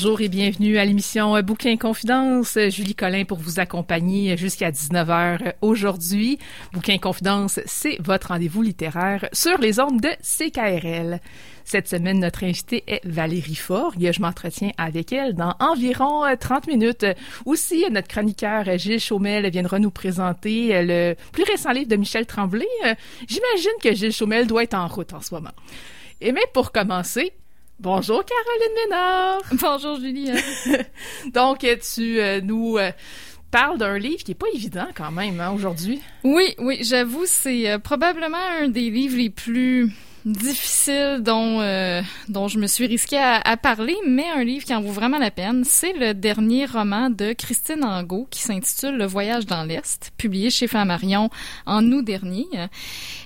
Bonjour et bienvenue à l'émission Bouquin Confidence. Julie Collin pour vous accompagner jusqu'à 19h aujourd'hui. Bouquin Confidence, c'est votre rendez-vous littéraire sur les ondes de CKRL. Cette semaine, notre invitée est Valérie Forgue. Je m'entretiens avec elle dans environ 30 minutes. Aussi, notre chroniqueur Gilles Chaumel viendra nous présenter le plus récent livre de Michel Tremblay. J'imagine que Gilles Chaumel doit être en route en ce moment. Et mais pour commencer, Bonjour Caroline Ménard. Bonjour Julie. Donc tu euh, nous euh, parles d'un livre qui est pas évident quand même hein, aujourd'hui. Oui, oui, j'avoue c'est euh, probablement un des livres les plus difficiles dont dont je me suis risquée à, à, parler, mais un livre qui en vaut vraiment la peine. C'est le dernier roman de Christine Angot qui s'intitule Le Voyage dans l'Est, publié chez Flammarion en août dernier.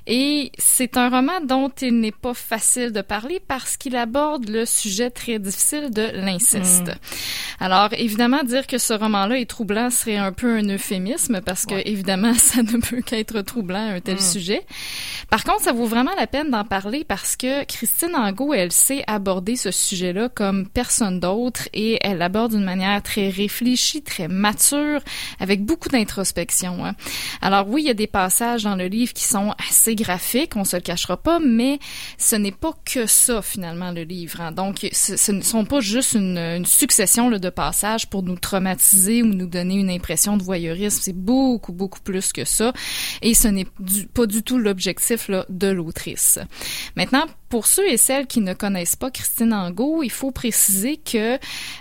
Et c'est un roman dont il n'est pas facile de parler parce qu'il aborde le sujet très difficile de l'inceste. Mm. Alors, évidemment, dire que ce roman-là est troublant serait un peu un euphémisme parce que, évidemment, ça ne peut qu'être troublant, un tel mm. sujet. Par contre, ça vaut vraiment la peine d'en parler parce que Christine Angot, elle sait aborder ce sujet-là comme personne d'autre et elle l'aborde d'une manière très réfléchie, très mature, avec beaucoup d'introspection. Hein. Alors oui, il y a des passages dans le livre qui sont assez graphique, on se le cachera pas, mais ce n'est pas que ça finalement le livre. Hein. Donc, ce, ne sont pas juste une, succession de passages pour nous traumatiser ou nous donner une impression de voyeurisme. C'est beaucoup beaucoup plus que ça, et ce n'est pas du tout l'objectif de l'autrice. Maintenant, pour ceux et celles qui ne connaissent pas Christine Angot, il faut préciser que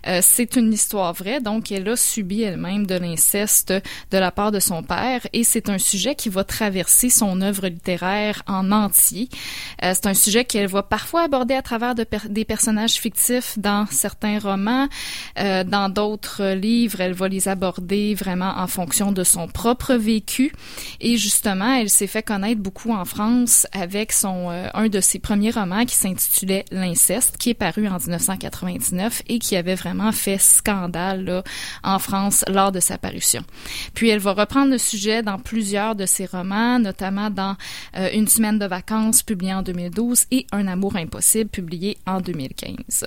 euh, c'est une histoire vraie, donc elle a subi elle-même de l'inceste de la part de son père et c'est un sujet qui va traverser son œuvre littéraire en entier. Euh, c'est un sujet qu'elle va parfois aborder à travers de des personnages fictifs dans certains romans, euh, dans d'autres livres, elle va les aborder vraiment en fonction de son propre vécu. Et justement, elle s'est fait connaître beaucoup en France avec son un de ses premiers romans qui s'intitulait L'inceste, qui est paru en 1999 et qui avait vraiment fait scandale là, en France lors de sa parution. Puis elle va reprendre le sujet dans plusieurs de ses romans, notamment dans euh, Une semaine de vacances, publié en 2012, et Un amour impossible, publié en 2015.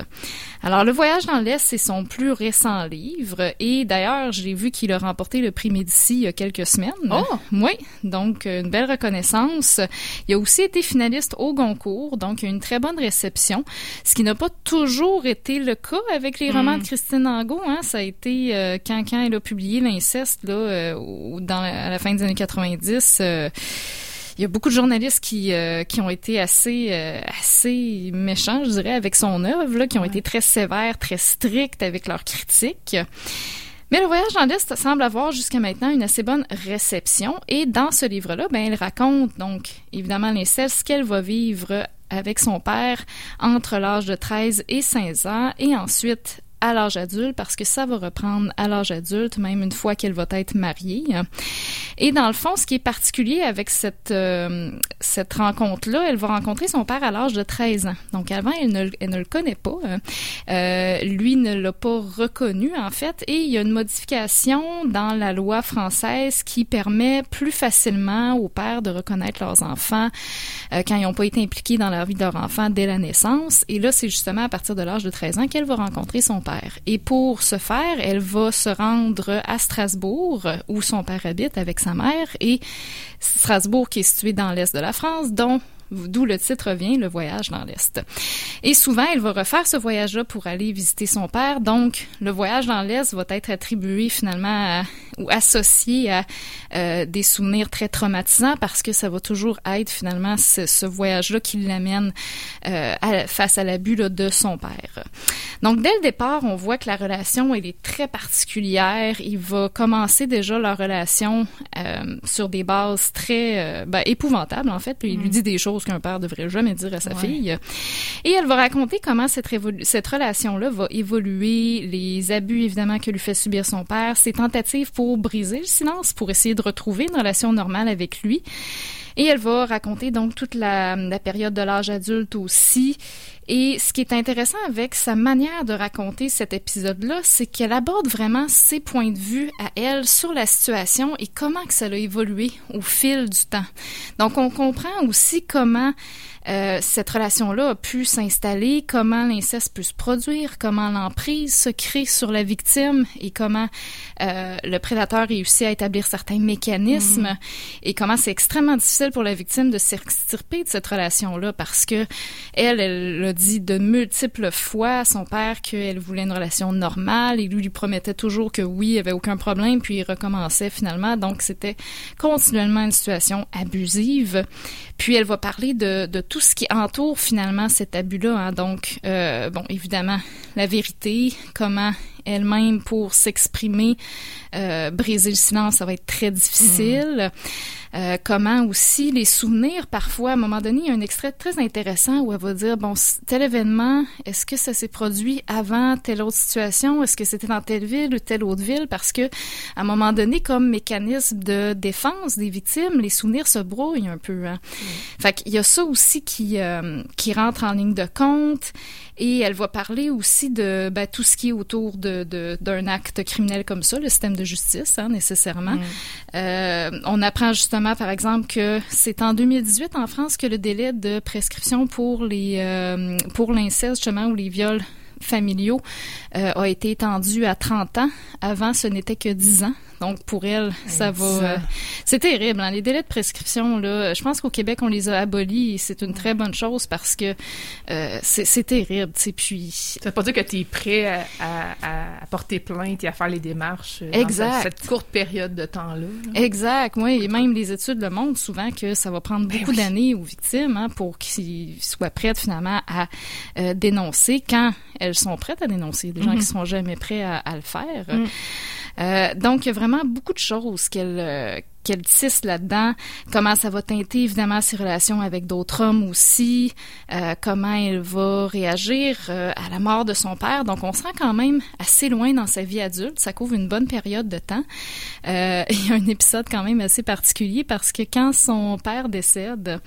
Alors, Le voyage dans l'Est, c'est son plus récent livre, et d'ailleurs, j'ai vu qu'il a remporté le prix Médicis il y a quelques semaines. Oh! Oui, donc une belle reconnaissance. Il a aussi été finaliste au Goncourt, donc une très bonne réception, ce qui n'a pas toujours été le cas avec les romans de mm. Christine Angot. Hein. Ça a été euh, quand, quand elle a publié l'inceste là, euh, dans, à la fin des années 90 euh, il y a beaucoup de journalistes qui qui ont été assez assez méchants, je dirais, avec son œuvre, là, qui ont été très sévères, très stricts avec leurs critiques. Mais le voyage dans l'Est semble avoir jusqu'à maintenant une assez bonne réception et dans ce livre-là, ben, elle raconte donc évidemment l'inceste, ce qu'elle va vivre avec son père entre l'âge de 13 et 15 ans. Et ensuite à l'âge adulte parce que ça va reprendre à l'âge adulte, même une fois qu'elle va être mariée. Et dans le fond, ce qui est particulier avec cette, euh, cette rencontre-là, elle va rencontrer son père à l'âge de 13 ans. Donc avant, elle ne, le connaît pas. Euh, lui ne l'a pas reconnu, en fait. Et il y a une modification dans la loi française qui permet plus facilement aux pères de reconnaître leurs enfants euh, quand ils n'ont pas été impliqués dans la vie de leur enfant dès la naissance. Et là, c'est justement à partir de l'âge de 13 ans qu'elle va rencontrer son père. Et pour ce faire, elle va se rendre à Strasbourg, où son père habite avec sa mère, et Strasbourg qui est situé dans l'est de la France, dont d'où le titre vient, le voyage dans l'Est. Et souvent, elle va refaire ce voyage-là pour aller visiter son père. Donc, le voyage dans l'Est va être attribué finalement ou associé à euh, des souvenirs très traumatisants parce que ça va toujours être finalement ce, ce voyage-là qui l'amène euh, face à l'abus de son père. Donc, dès le départ, on voit que la relation, elle est très particulière. Il va commencer déjà leur relation euh, sur des bases très ben, épouvantables, en fait. Puis il lui mm. dit des choses qu'un père devrait jamais dire à sa fille. Et elle va raconter comment cette, cette relation-là va évoluer, les abus, évidemment, que lui fait subir son père, ses tentatives pour briser le silence, pour essayer de retrouver une relation normale avec lui. Et elle va raconter donc toute la, période de l'âge adulte aussi et ce qui est intéressant avec sa manière de raconter cet épisode-là, c'est qu'elle aborde vraiment ses points de vue à elle sur la situation et comment que ça a évolué au fil du temps. Donc, on comprend aussi comment euh, cette relation-là a pu s'installer, comment l'inceste peut se produire, comment l'emprise se crée sur la victime et comment euh, le prédateur réussit à établir certains mécanismes mm. et comment c'est extrêmement difficile pour la victime de s'extirper de cette relation-là parce que elle, elle l'a dit de multiples fois à son père qu'elle voulait une relation normale et lui lui promettait toujours que oui, il n'y avait aucun problème, puis il recommençait finalement. Donc c'était continuellement une situation abusive. Puis elle va parler de, de tout ce qui entoure finalement cet abus-là. Hein. Donc, euh, bon, évidemment, la vérité, comment elle-même pour s'exprimer, euh, briser le silence, ça va être très difficile. Euh, comment aussi les souvenirs, parfois, à un moment donné, il y a un extrait très intéressant où elle va dire, bon, tel événement, est-ce que ça s'est produit avant telle autre situation? Est-ce que c'était dans telle ville ou telle autre ville? Parce que, à un moment donné, comme mécanisme de défense des victimes, les souvenirs se brouillent un peu. Hein? Mm. Fait qu'il y a ça aussi qui, euh, qui rentre en ligne de compte. Et elle va parler aussi de ben, tout ce qui est autour de, d'un acte criminel comme ça, le système de justice, hein, nécessairement. Mm. Euh, on apprend justement, par exemple, que c'est en 2018 en France que le délai de prescription pour les euh, pour l'inceste, justement, ou les viols familiaux euh, a été étendu à 30 ans. Avant, ce n'était que 10 ans. Donc pour elle, ça va. Euh, c'est terrible. Hein? Les délais de prescription, là, je pense qu'au Québec on les a abolis. C'est une très bonne chose parce que euh, c'est terrible. Puis. Ça veut pas dire que tu es prêt à, à, porter plainte et à faire les démarches. Euh, exact. Dans cette courte période de temps-là. Exact. Oui. Et même les études le montrent souvent que ça va prendre ben beaucoup d'années aux victimes hein, pour qu'ils soient prêtes finalement à dénoncer quand elles sont prêtes à dénoncer. Des gens qui mm-hmm. sont jamais prêts à, le faire. Mm. Euh, donc, il y a vraiment beaucoup de choses qu'elle euh, qu'elle tisse là-dedans, comment ça va teinter évidemment ses relations avec d'autres hommes aussi, euh, comment elle va réagir euh, à la mort de son père. Donc on sent quand même assez loin dans sa vie adulte, ça couvre une bonne période de temps. Euh, il y a un épisode quand même assez particulier parce que quand son père décède,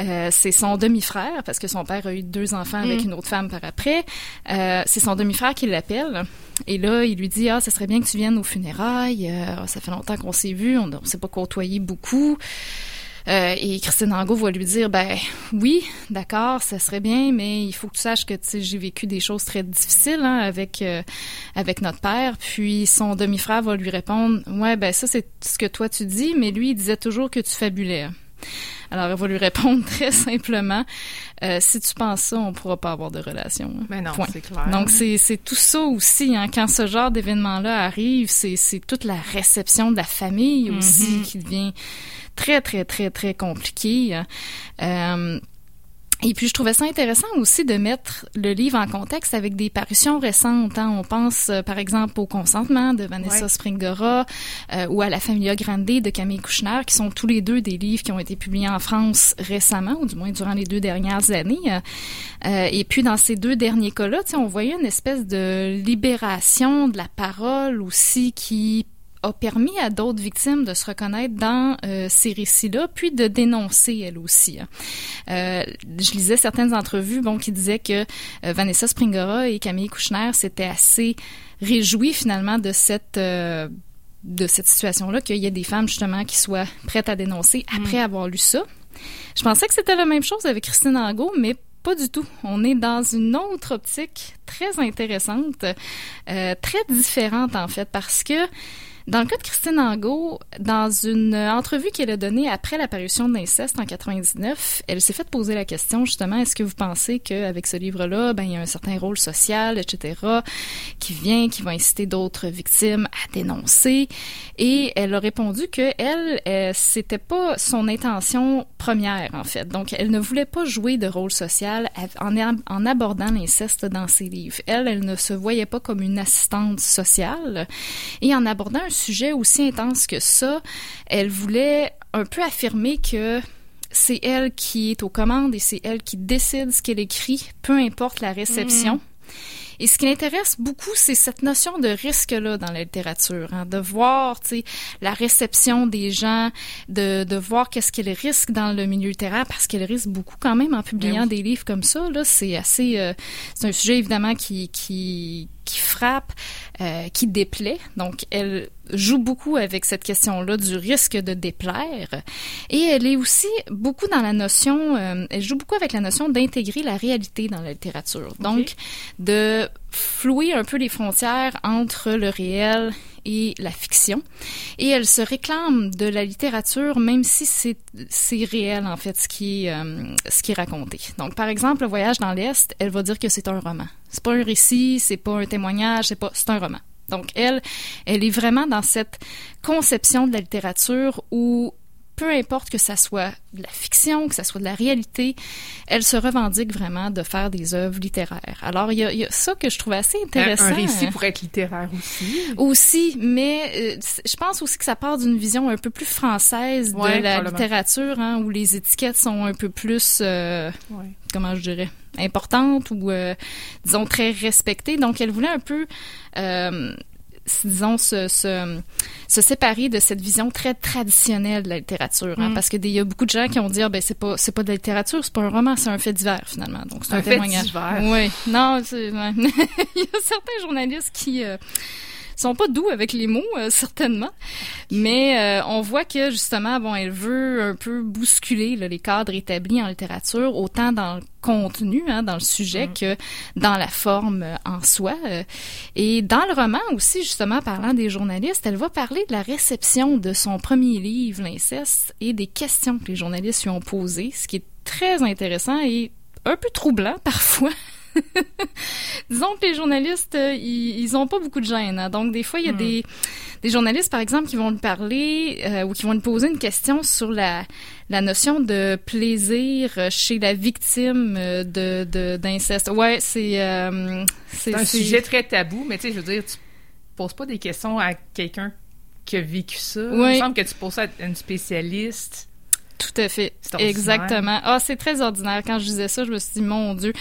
euh, c'est son demi-frère, parce que son père a eu deux enfants avec mm. une autre femme par après, euh, c'est son demi-frère qui l'appelle. Et là, il lui dit, ah, ça serait bien que tu viennes aux funérailles, ça fait longtemps qu'on s'est vu, on ne s'est pas côtoyer beaucoup. Euh, et Christine Angot va lui dire ben oui, d'accord, ça serait bien, mais il faut que tu saches que j'ai vécu des choses très difficiles hein, avec euh, avec notre père. Puis son demi-frère va lui répondre ouais ben ça c'est ce que toi tu dis, mais lui il disait toujours que tu fabulais. Alors, elle va lui répondre très simplement euh, si tu penses ça, on pourra pas avoir de relation. Mais non, c'est clair. Donc, c'est, tout ça aussi. Hein. Quand ce genre d'événement-là arrive, c'est, toute la réception de la famille aussi mm-hmm. qui devient très, très, très, très compliquée. Hein. Euh, et puis, je trouvais ça intéressant aussi de mettre le livre en contexte avec des parutions récentes. Hein. On pense, euh, par exemple, au Consentement de Vanessa Springora euh, ou à La Familia Grande de Camille Kouchner, qui sont tous les deux des livres qui ont été publiés en France récemment, ou du moins durant les deux dernières années. Euh, et puis, dans ces deux derniers cas-là, on voyait une espèce de libération de la parole aussi qui a permis à d'autres victimes de se reconnaître dans euh, ces récits-là, puis de dénoncer elles aussi. Hein. Euh, je lisais certaines entrevues bon, qui disaient que euh, Vanessa Springora et Camille Kouchner s'étaient assez réjouies finalement de cette de cette situation-là, qu'il y ait des femmes justement qui soient prêtes à dénoncer après mm. avoir lu ça. Je pensais que c'était la même chose avec Christine Angot, mais pas du tout. On est dans une autre optique très intéressante, très différente en fait, parce que Dans le cas de Christine Angot, dans une entrevue qu'elle a donnée après l'apparition de l'inceste en 99, elle s'est fait poser la question justement est-ce que vous pensez qu'avec ce livre-là, ben il y a un certain rôle social, etc., qui vient, qui va inciter d'autres victimes à dénoncer? Et elle a répondu que elle, euh, c'était pas son intention première en fait. Donc elle ne voulait pas jouer de rôle social en, abordant l'inceste dans ses livres. Elle, elle ne se voyait pas comme une assistante sociale et en abordant sujet aussi intense que ça, elle voulait un peu affirmer que c'est elle qui est aux commandes et c'est elle qui décide ce qu'elle écrit, peu importe la réception. Mm-hmm. Et ce qui l'intéresse beaucoup, c'est cette notion de risque-là dans la littérature, hein, de voir la réception des gens, de, de voir qu'est-ce qu'elle risque dans le milieu littéraire, parce qu'elle risque beaucoup quand même en publiant ben des livres comme ça. Là, c'est assez, euh, c'est un sujet évidemment qui, qui qui frappe, euh, qui déplaît. Donc, elle joue beaucoup avec cette question-là du risque de déplaire. Et elle est aussi beaucoup dans la notion, euh, elle joue beaucoup avec la notion d'intégrer la réalité dans la littérature. Donc, de flouer un peu les frontières entre le réel et la fiction. Et elle se réclame de la littérature, même si c'est, réel, en fait, ce qui, euh, ce qui est raconté. Donc, par exemple, Le Voyage dans l'Est, elle va dire que c'est un roman. C'est pas un récit, c'est pas un témoignage, c'est pas, c'est un roman. Donc, elle, elle est vraiment dans cette conception de la littérature où peu importe que ça soit de la fiction, que ça soit de la réalité, elle se revendique vraiment de faire des œuvres littéraires. Alors, il y a, y a ça que je trouve assez intéressant. Un, récit pourrait être littéraire aussi. Aussi, mais euh, je pense aussi que ça part d'une vision un peu plus française de la littérature, hein, où les étiquettes sont un peu plus, euh, ouais. comment je dirais, importantes ou, euh, disons, très respectées. Donc, elle voulait un peu disons, se, se, se, séparer de cette vision très traditionnelle de la littérature. Hein, mm. parce qu'il y a beaucoup de gens qui ont dit, ah, ben, c'est pas, c'est pas de la littérature, c'est pas un roman, c'est un fait divers, finalement. Donc, c'est un, un témoignage. Fait divers. Oui. Non, ouais. il y a certains journalistes qui, euh, sont pas doux avec les mots, euh, certainement. Mais euh, on voit que justement, bon, elle veut un peu bousculer là, les cadres établis en littérature, autant dans le contenu, hein, dans le sujet, mm. que dans la forme euh, en soi. Et dans le roman aussi, justement, parlant des journalistes, elle va parler de la réception de son premier livre, L'inceste, et des questions que les journalistes lui ont posées, ce qui est très intéressant et un peu troublant parfois. Disons que les journalistes, euh, ils, ont pas beaucoup de gêne. Hein. Donc, des fois, il y a hmm. des, des journalistes, par exemple, qui vont lui parler euh, ou qui vont lui poser une question sur la, la notion de plaisir chez la victime euh, de d'inceste. ouais, c'est... c'est un sujet très tabou, mais tu sais, je veux dire, tu poses pas des questions à quelqu'un qui a vécu ça. Il me semble que tu poses ça à une spécialiste tout à fait. Exactement. Ah, c'est très ordinaire. Quand je disais ça, je me suis dit, mon Dieu,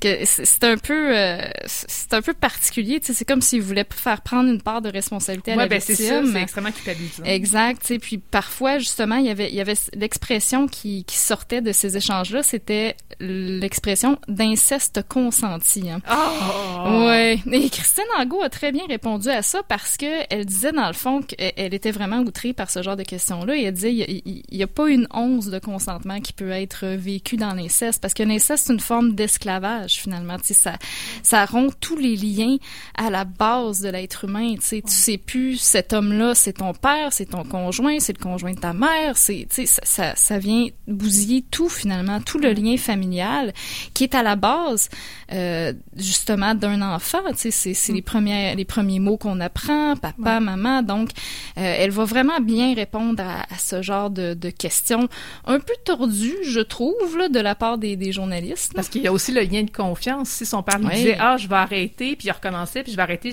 que c'est un peu, euh, c'est un peu particulier. C'est comme s'ils voulaient faire prendre une part de responsabilité à la ben, victime. c'est c'est extrêmement culpabilisant. Exact. Puis parfois, justement, il y avait, il y avait l'expression qui, qui sortait de ces échanges-là, c'était l'expression d'inceste consenti. Hein. Oh! Ouais. Et Christine Angot a très bien répondu à ça parce que elle disait dans le fond qu'elle était vraiment outrée par ce genre de questions-là. Et elle disait, il n'y a, a, pas une honte de consentement qui peut être vécu dans l'inceste parce que l'inceste c'est une forme d'esclavage finalement. Tu sais ça ça rompt tous les liens à la base de l'être humain. Tu sais tu sais plus cet homme là c'est ton père c'est ton conjoint c'est le conjoint de ta mère. C'est tu sais ça, ça, ça vient bousiller tout finalement tout le lien familial qui est à la base euh, justement d'un enfant. Tu sais c'est les premiers les premiers mots qu'on apprend papa maman. Donc euh, elle va vraiment bien répondre à, à ce genre de, de questions un peu tordu, je trouve, là, de la part des, des journalistes. Parce qu'il y a aussi le lien de confiance. Si son père lui disait Ah, je vais arrêter, puis il recommençait, puis je vais arrêter,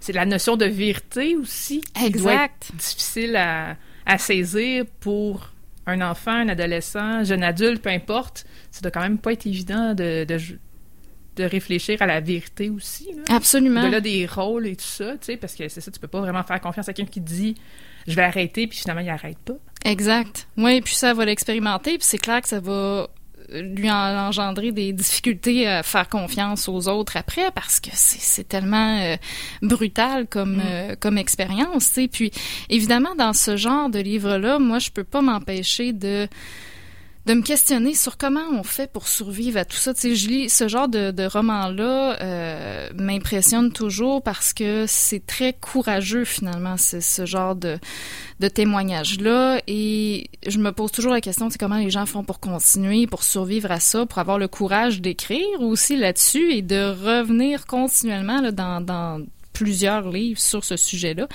c'est la notion de vérité aussi qui exact. doit être difficile à, à saisir pour un enfant, un adolescent, jeune adulte, peu importe. Ça doit quand même pas être évident de, de, de réfléchir à la vérité aussi. Là. Absolument. De là des rôles et tout ça, tu sais, parce que c'est ça, tu peux pas vraiment faire confiance à quelqu'un qui dit je vais arrêter, puis finalement il arrête pas. Exact. Oui, puis ça va l'expérimenter, puis c'est clair que ça va lui engendrer des difficultés à faire confiance aux autres après parce que c'est tellement euh, brutal comme mm. euh, comme expérience, tu Puis évidemment dans ce genre de livre là, moi je peux pas m'empêcher de de me questionner sur comment on fait pour survivre à tout ça. Tu sais, je lis ce genre de, de roman-là euh, m'impressionne toujours parce que c'est très courageux finalement, c'est ce genre de, de témoignage-là. Et je me pose toujours la question, c'est comment les gens font pour continuer, pour survivre à ça, pour avoir le courage d'écrire aussi là-dessus et de revenir continuellement là, dans, dans plusieurs livres sur ce sujet-là.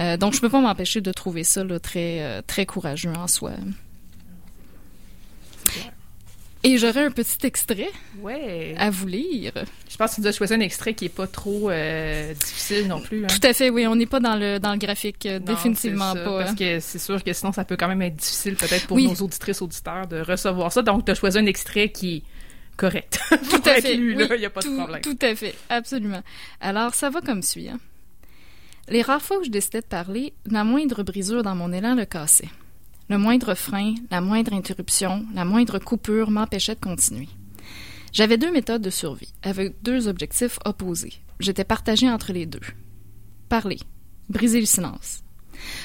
Euh, donc, je peux pas m'empêcher de trouver ça là, très, euh, très courageux en soi. Et j'aurais un petit extrait Ouais. à vous lire. Je pense que tu nous as choisi un extrait qui est pas trop euh, difficile non plus. hein. Tout à fait, oui, on n'est pas dans le dans le graphique, euh, Non, définitivement ça, pas. Parce hein. que c'est sûr que sinon, ça peut quand même être difficile peut-être pour Oui. nos auditrices auditeurs de recevoir ça. Donc, tu as choisi un extrait qui est correct. Tout à fait, lu, oui, là, il n'y a pas tout, de problème. Tout à fait, absolument. Alors, ça va comme suit. hein. Les rares fois où je décidais de parler, la moindre brisure dans mon élan le cassait. Le moindre frein, la moindre interruption, la moindre coupure m'empêchait de continuer. J'avais deux méthodes de survie, avec deux objectifs opposés. J'étais partagée entre les deux. Parler, briser le silence.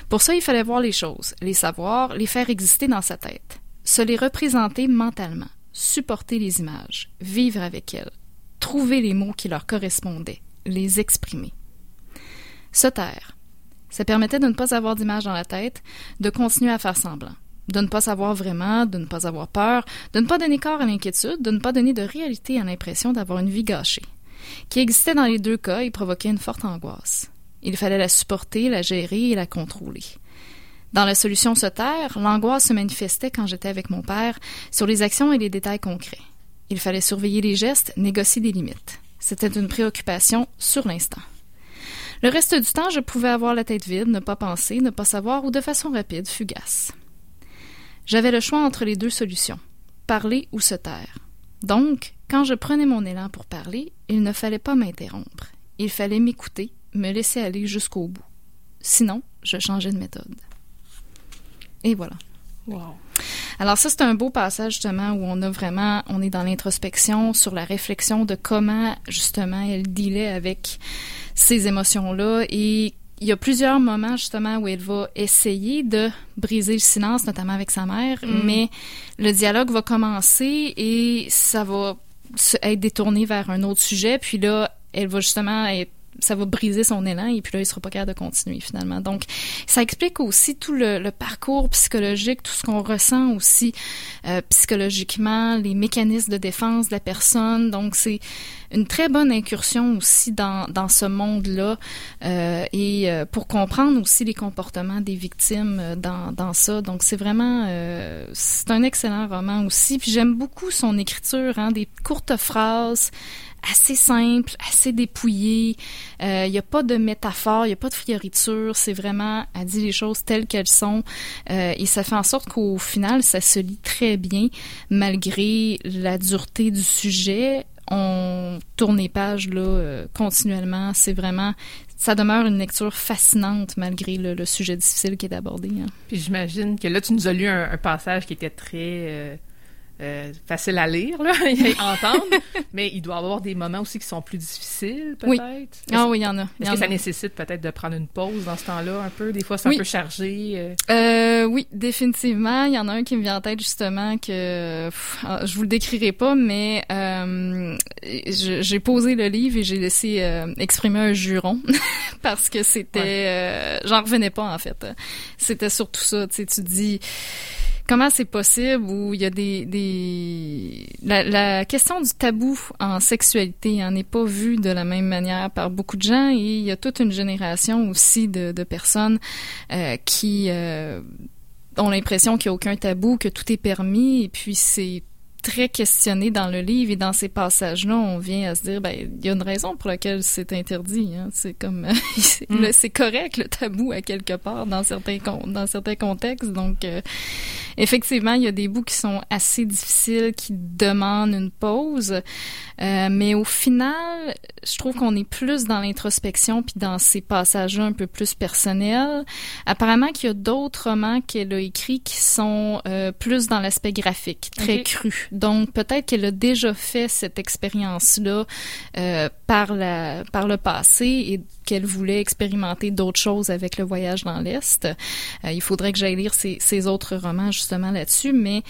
Pour ça, il fallait voir les choses, les savoir, les faire exister dans sa tête, se les représenter mentalement, supporter les images, vivre avec elles, trouver les mots qui leur correspondaient, les exprimer. Se taire. Ça permettait de ne pas avoir d'image dans la tête, de continuer à faire semblant, de ne pas savoir vraiment, de ne pas avoir peur, de ne pas donner corps à l'inquiétude, de ne pas donner de réalité à l'impression d'avoir une vie gâchée, qui existait dans les deux cas et provoquait une forte angoisse. Il fallait la supporter, la gérer et la contrôler. Dans la solution se taire, l'angoisse se manifestait quand j'étais avec mon père sur les actions et les détails concrets. Il fallait surveiller les gestes, négocier des limites. C'était une préoccupation sur l'instant. Le reste du temps, je pouvais avoir la tête vide, ne pas penser, ne pas savoir ou de façon rapide, fugace. J'avais le choix entre les deux solutions, parler ou se taire. Donc, quand je prenais mon élan pour parler, il ne fallait pas m'interrompre. Il fallait m'écouter, me laisser aller jusqu'au bout. Sinon, je changeais de méthode. Et voilà. Wow. Alors ça, c'est un beau passage justement où on a vraiment, on est dans l'introspection sur la réflexion de comment justement elle dealait avec ces émotions-là et il y a plusieurs moments justement où elle va essayer de briser le silence, notamment avec sa mère, Mm. mais le dialogue va commencer et ça va être détourné vers un autre sujet, puis là, elle va justement être ça va briser son élan et puis là, il sera pas capable de continuer finalement. Donc, ça explique aussi tout le, le parcours psychologique, tout ce qu'on ressent aussi euh, psychologiquement, les mécanismes de défense de la personne. Donc, c'est une très bonne incursion aussi dans, dans ce monde-là euh, et euh, pour comprendre aussi les comportements des victimes euh, dans, dans ça. Donc, c'est vraiment... euh, c'est un excellent roman aussi. Puis j'aime beaucoup son écriture, hein, des courtes phrases assez simple, assez dépouillé. Il n'y a pas de métaphore, il n'y a pas de fioriture. C'est vraiment, elle dit les choses telles qu'elles sont. Euh, et ça fait en sorte qu'au final, ça se lit très bien, malgré la dureté du sujet. On tourne les pages là, euh, continuellement. C'est vraiment... Ça demeure une lecture fascinante malgré le, sujet difficile qui est abordé. hein. Puis j'imagine que là, tu nous as lu un, un passage qui était très euh, facile à lire, là, et à entendre, mais il doit y avoir des moments aussi qui sont plus difficiles, peut-être. Oui. Ah oui, il y en a. est-ce en que ça nécessite peut-être de prendre une pause dans ce temps-là un peu? Des fois, c'est Oui. un peu chargé. euh. Euh, oui, définitivement. Il y en a un qui me vient en tête justement que pff, ah, je vous le décrirai pas, mais euh, j'ai posé le livre et j'ai laissé exprimer un juron parce que c'était, j'en revenais pas en fait. C'était surtout ça. Tu sais, tu dis comment c'est possible où il y a des, des... La, la question du tabou en sexualité n'est pas vue de la même manière par beaucoup de gens et il y a toute une génération aussi de, de personnes euh, qui euh, ont l'impression qu'il n'y a aucun tabou, que tout est permis et puis c'est très questionné dans le livre et dans ces passages-là, on vient à se dire, ben, il y a une raison pour laquelle c'est interdit. Hein. C'est comme, Mm. c'est correct le tabou à quelque part dans certains con- dans certains contextes. Donc, euh, effectivement, il y a des bouts qui sont assez difficiles, qui demandent une pause. Euh, mais au final, je trouve qu'on est plus dans l'introspection puis dans ces passages-là un peu plus personnels. Apparemment qu'il y a d'autres romans qu'elle a écrits qui sont euh, plus dans l'aspect graphique, très cru. Donc peut-être qu'elle a déjà fait cette expérience-là euh, par la par le passé et qu'elle voulait expérimenter d'autres choses avec le voyage dans l'Est. Euh, il faudrait que j'aille lire ses, ses, autres romans justement là-dessus, mais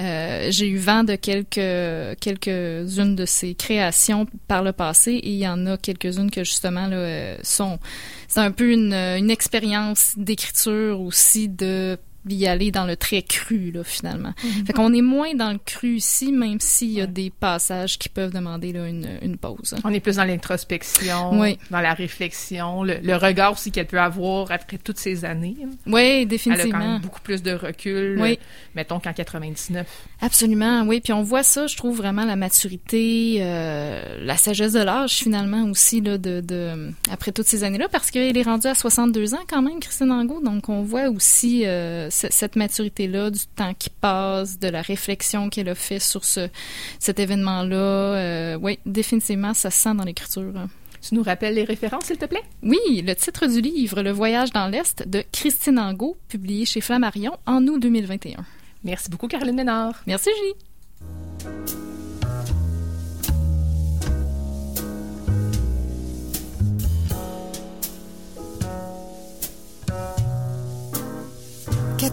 euh, j'ai eu vent de quelques quelques-unes de ses créations par le passé et il y en a quelques-unes que justement là, sont c'est un peu une, une expérience d'écriture aussi de y aller dans le très cru, là, finalement. Mm-hmm. Fait qu'on est moins dans le cru ici, même s'il y a des passages qui peuvent demander là, une, une pause. On est plus dans l'introspection, oui. dans la réflexion, le, le regard aussi qu'elle peut avoir après toutes ces années. Oui, définitivement. Elle a quand même beaucoup plus de recul, oui. mettons qu'en 99. Absolument, oui. Puis on voit ça, je trouve vraiment la maturité, euh, la sagesse de l'âge finalement aussi là, de, de après toutes ces années-là, parce qu'elle est rendue à 62 ans quand même, Christine Angot. Donc on voit aussi euh, cette maturité-là, du temps qui passe, de la réflexion qu'elle a fait sur ce, cet événement-là. Euh, oui, définitivement, ça se sent dans l'écriture. Tu nous rappelles les références, s'il te plaît? Oui, le titre du livre, Le voyage dans l'Est, de Christine Angot, publié chez Flammarion en août 2021. Merci beaucoup, Caroline Ménard. Merci, Julie.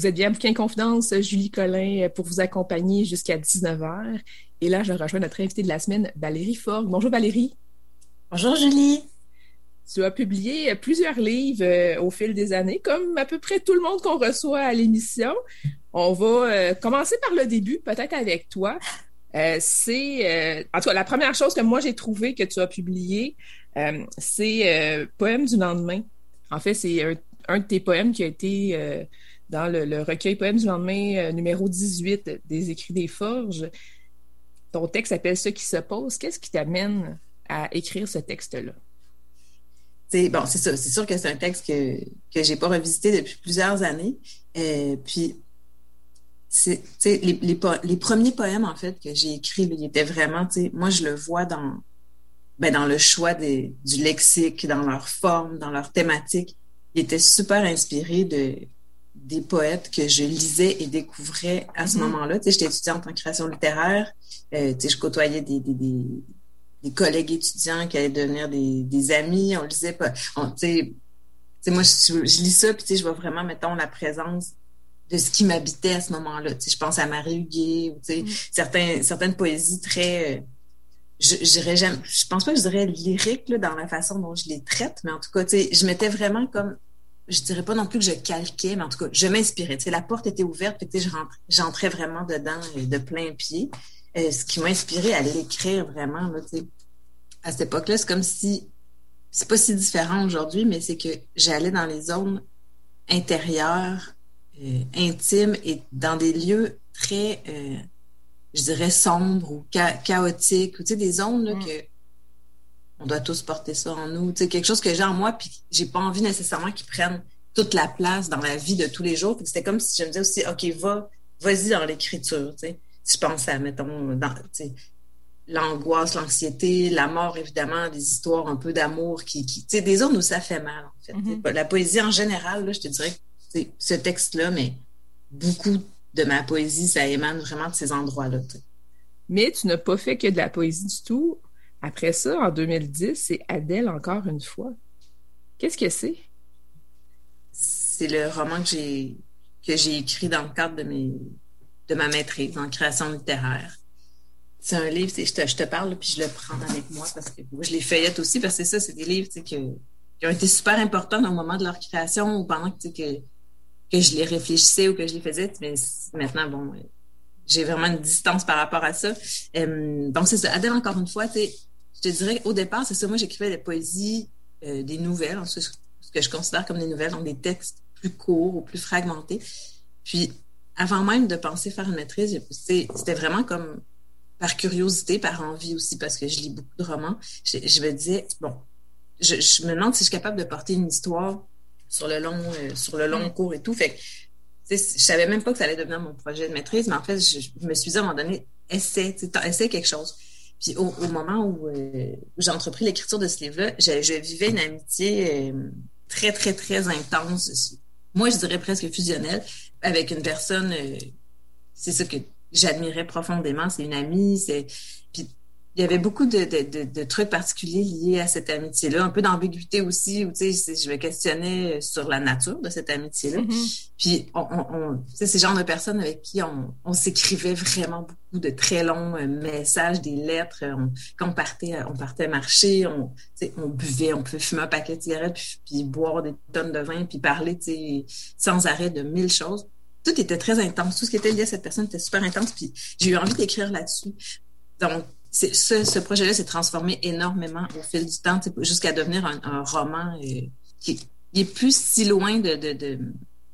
Vous êtes bien Bouquin Confidence, Julie Collin, pour vous accompagner jusqu'à 19h. Et là, je rejoins notre invitée de la semaine, Valérie Forgue. Bonjour Valérie. Bonjour Julie. Tu as publié plusieurs livres euh, au fil des années, comme à peu près tout le monde qu'on reçoit à l'émission. On va euh, commencer par le début, peut-être avec toi. Euh, c'est, en tout cas, la première chose que moi j'ai trouvé que tu as publié, c'est Poème du lendemain. En fait, c'est un, un, de tes poèmes qui a été dans le, recueil Poèmes du lendemain euh, numéro 18 des Écrits des Forges. Ton texte s'appelle Ce qui se pose. Qu'est-ce qui t'amène à écrire ce texte-là? C'est bon, c'est sûr que c'est un texte que, que j'ai pas revisité depuis plusieurs années. Euh, puis, c'est, les, les, les, premiers poèmes, en fait, que j'ai écrits, ils étaient vraiment, moi, je le vois dans, ben, dans le choix des, du lexique, dans leur forme, dans leur thématique. Ils étaient super inspirés de, des poètes que je lisais et découvrais à ce mm-hmm. moment-là. Tu sais, j'étais étudiante en création littéraire. Euh, tu sais, je côtoyais des, des, des, des, collègues étudiants qui allaient devenir des, des amis. On lisait pas. Tu sais, moi, je, je, lis ça, puis tu sais, je vois vraiment, mettons, la présence de ce qui m'habitait à ce moment-là. Tu sais, je pense à Marie Huguet, ou tu sais, certains, certaines poésies très... Euh, je, je, je pense pas que je dirais lyrique là, dans la façon dont je les traite, mais en tout cas, tu sais, je m'étais vraiment comme je dirais pas non plus que je calquais, mais en tout cas, je m'inspirais. Tu sais, la porte était ouverte, puis j'entrais vraiment dedans de plein pied. Euh, ce qui m'a inspiré à l'écrire vraiment, là, tu sais. À cette époque-là, c'est comme si, c'est pas si différent aujourd'hui, mais c'est que j'allais dans les zones intérieures, euh, intimes et dans des lieux très, euh, je dirais, sombres ou cha chaotiques, ou tu sais, des zones là, mm. que on doit tous porter ça en nous. C'est quelque chose que j'ai en moi, puis j'ai pas envie nécessairement qu'ils prennent toute la place dans la vie de tous les jours. C'était comme si je me disais aussi, OK, va, vas-y dans l'écriture. Si je pense à, mettons, dans, l'angoisse, l'anxiété, la mort, évidemment, des histoires un peu d'amour qui, qui tu sais, des zones où ça fait mal, en fait. Mm-hmm. La poésie en général, là, je te dirais que ce texte-là, mais beaucoup de ma poésie, ça émane vraiment de ces endroits-là. Mais tu n'as pas fait que de la poésie du tout. Après ça, en 2010, c'est Adèle encore une fois. Qu'est-ce que c'est? C'est le roman que j'ai écrit dans le cadre de mes de ma maîtrise en création littéraire. C'est un livre, je te, je te parle puis je le prends avec moi parce que je les feuillette aussi parce que ça, c'est des livres qui ont été super importantes au moment de leur création ou pendant que, que, que je les réfléchissais ou que je les faisais. Mais maintenant, bon, j'ai vraiment une distance par rapport à ça. Euh, donc, c'est ça. Adèle, encore une fois, je te dirais, au départ, c'est ça. Moi, j'écrivais des poésies, euh, des nouvelles, ce que je considère comme des nouvelles, donc des textes plus courts ou plus fragmentés. Puis, avant même de penser faire une maîtrise, c'était vraiment comme par curiosité, par envie aussi, parce que je lis beaucoup de romans. Je, me disais, bon, je, me demande si je suis capable de porter une histoire sur le long, euh, sur le long mm. cours et tout. Fait que, je savais même pas que ça allait devenir mon projet de maîtrise, mais en fait, je, me suis dit à un moment donné, essaie, essaie quelque chose. Puis au, moment euh, où, j'ai entrepris l'écriture de ce livre-là, je, vivais une amitié euh, très, très, très intense. Moi, je dirais presque fusionnelle avec une personne. c'est ça que j'admirais profondément. C'est une amie. C'est puis il y avait beaucoup de, de, de, trucs particuliers liés à cette amitié-là, un peu d'ambiguïté aussi, où tu sais, je me questionnais sur la nature de cette amitié-là. Mm-hmm. Puis, on, on, c'est ce genre de personnes avec qui on, on s'écrivait vraiment beaucoup de très longs euh, messages, des lettres. quand on partait, on partait marcher, on, on buvait, on pouvait fumer un paquet de cigarettes, puis, puis boire des tonnes de vin, puis parler, tu sais, sans arrêt de mille choses tout était très intense. Tout ce qui était lié à cette personne était super intense. Puis j'ai eu envie d'écrire là-dessus. Donc, ce, projet-là s'est transformé énormément au fil du temps, jusqu'à devenir un, roman euh, qui, est plus si loin de,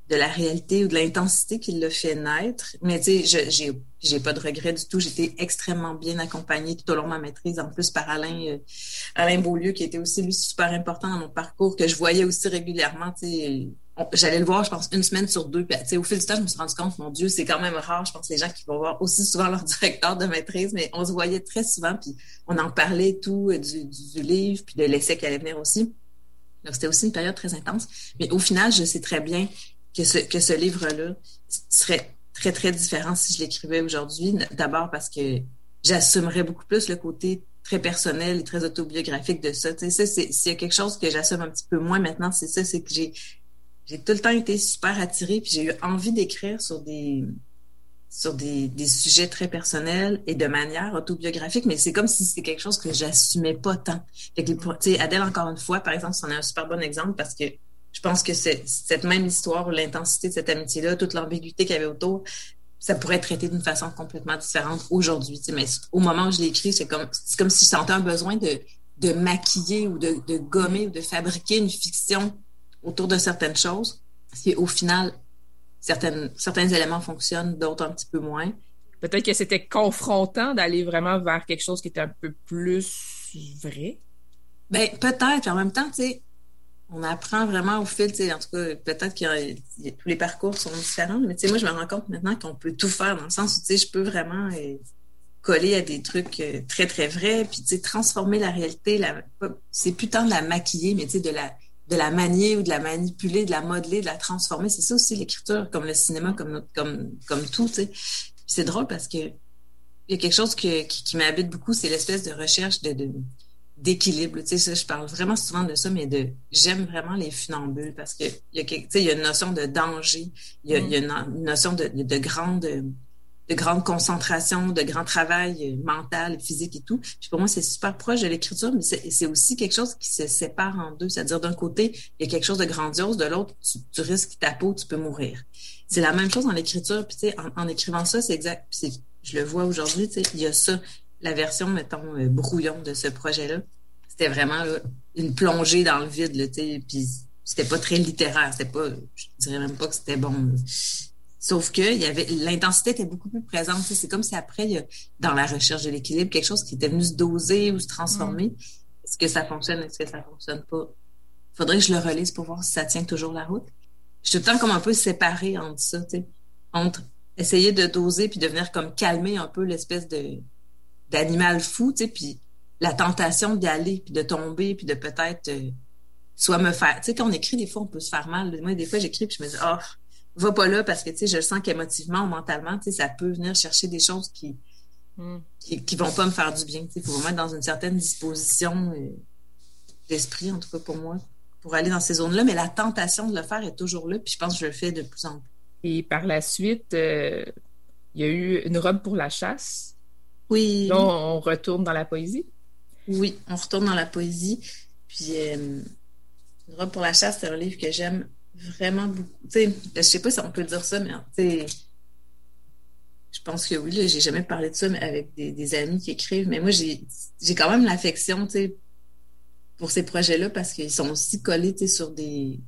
de la réalité ou de l'intensité qui l'a fait naître. Mais tu sais, j'ai j'ai pas de regrets du tout. J'étais extrêmement bien accompagnée tout au long de ma maîtrise, en plus par Alain euh, Alain Beaulieu, qui était aussi lui super important dans mon parcours, que je voyais aussi régulièrement. J'allais le voir, je pense, une semaine sur deux. Puis, au fil du temps, je me suis rendu compte, mon Dieu, c'est quand même rare, je pense, les gens qui vont voir aussi souvent leur directeur de maîtrise, mais on se voyait très souvent, puis on en parlait tout euh, du, du, livre, puis de l'essai qui allait venir aussi. Donc, c'était aussi une période très intense. Mais au final, je sais très bien que ce, que ce livre-là serait très, très différent si je l'écrivais aujourd'hui. D'abord parce que j'assumerais beaucoup plus le côté très personnel et très autobiographique de ça. Tu sais, s'il y a quelque chose que j'assume un petit peu moins maintenant, c'est ça, c'est que j'ai j'ai tout le temps été super attirée, puis j'ai eu envie d'écrire sur des sur des, des, sujets très personnels et de manière autobiographique, mais c'est comme si c'était quelque chose que j'assumais pas tant. Fait que, Adèle, encore une fois, par exemple, c'en est un super bon exemple parce que je pense que cette même histoire, l'intensité de cette amitié-là, toute l'ambiguïté qu'il y avait autour, ça pourrait être traité d'une façon complètement différente aujourd'hui. Mais au moment où je l'ai écrit, c'est comme, si je sentais un besoin de, de maquiller ou de, de gommer ou de fabriquer une fiction autour de certaines choses. Si au final, certaines, certains éléments fonctionnent, d'autres un petit peu moins. Peut-être que c'était confrontant d'aller vraiment vers quelque chose qui était un peu plus vrai. Ben, peut-être. En même temps, tu sais, on apprend vraiment au fil, en tout cas, peut-être que tous les parcours sont différents, mais moi, je me rends compte maintenant qu'on peut tout faire dans le sens où, je peux vraiment euh, coller à des trucs euh, très, très vrais, puis, transformer la réalité, c'est plus tant de la maquiller, mais de la, de la manier ou de la manipuler, de la modeler, de la transformer. C'est ça aussi l'écriture, comme le cinéma, comme, comme, comme tout. C'est drôle parce que il y a quelque chose qui, qui m'habite beaucoup, c'est l'espèce de recherche de, d'équilibre. Tu sais, je parle vraiment souvent de ça, mais de j'aime vraiment les funambules parce que il y a, tu sais, il y a une notion de danger, il y a, une, notion de, de grande de grande concentration, de grand travail euh, mental, physique et tout. Puis pour moi, c'est super proche de l'écriture, mais c'est aussi quelque chose qui se sépare en deux. C'est-à-dire, d'un côté, il y a quelque chose de grandiose, de l'autre, tu, risques ta peau, tu peux mourir. C'est la même chose dans l'écriture. Puis, tu sais, en, écrivant ça, c'est exact. Je le vois aujourd'hui, tu sais, il y a ça, la version, mettons, euh, brouillon de ce projet-là. C'était vraiment une plongée dans le vide, là, tu sais, puis c'était pas très littéraire. C'était pas, je dirais même pas que c'était bon. Sauf que il y avait l'intensité était beaucoup plus présente. C'est comme si après, il dans la recherche de l'équilibre, quelque chose qui était venu se doser ou se transformer. Mm. Est-ce que ça fonctionne, est-ce que ça fonctionne pas? Faudrait que je le relise pour voir si ça tient toujours la route. Je suis tout le temps comme un peu séparée entre ça, tu sais, entre essayer de doser puis de venir comme calmer un peu l'espèce de d'animal fou, tu sais, puis la tentation d'y aller puis de tomber puis de peut-être euh, soit me faire, tu sais, quand on écrit des fois on peut se faire mal. Moi des fois j'écris puis je me dis oh va pas là parce que tu sais je sens qu'émotivement ou mentalement tu sais ça peut venir chercher des choses qui mm. qui, vont pas me faire du bien il faut vraiment être dans une certaine disposition euh, d'esprit en tout cas pour moi pour aller dans ces zones là mais la tentation de le faire est toujours là puis je pense que je le fais de plus en plus et par la suite euh, il y a eu une robe pour la chasse oui. Là on retourne dans la poésie. Oui on retourne dans la poésie. Puis euh, pour la chasse, c'est un livre que j'aime vraiment beaucoup. Tu sais, je sais pas si on peut dire ça, mais tu sais, je pense que oui, là, j'ai jamais parlé de ça mais avec des, amis qui écrivent, mais moi, j'ai, j'ai quand même l'affection, tu sais, pour ces projets-là parce qu'ils sont aussi collés, tu sais, sur des,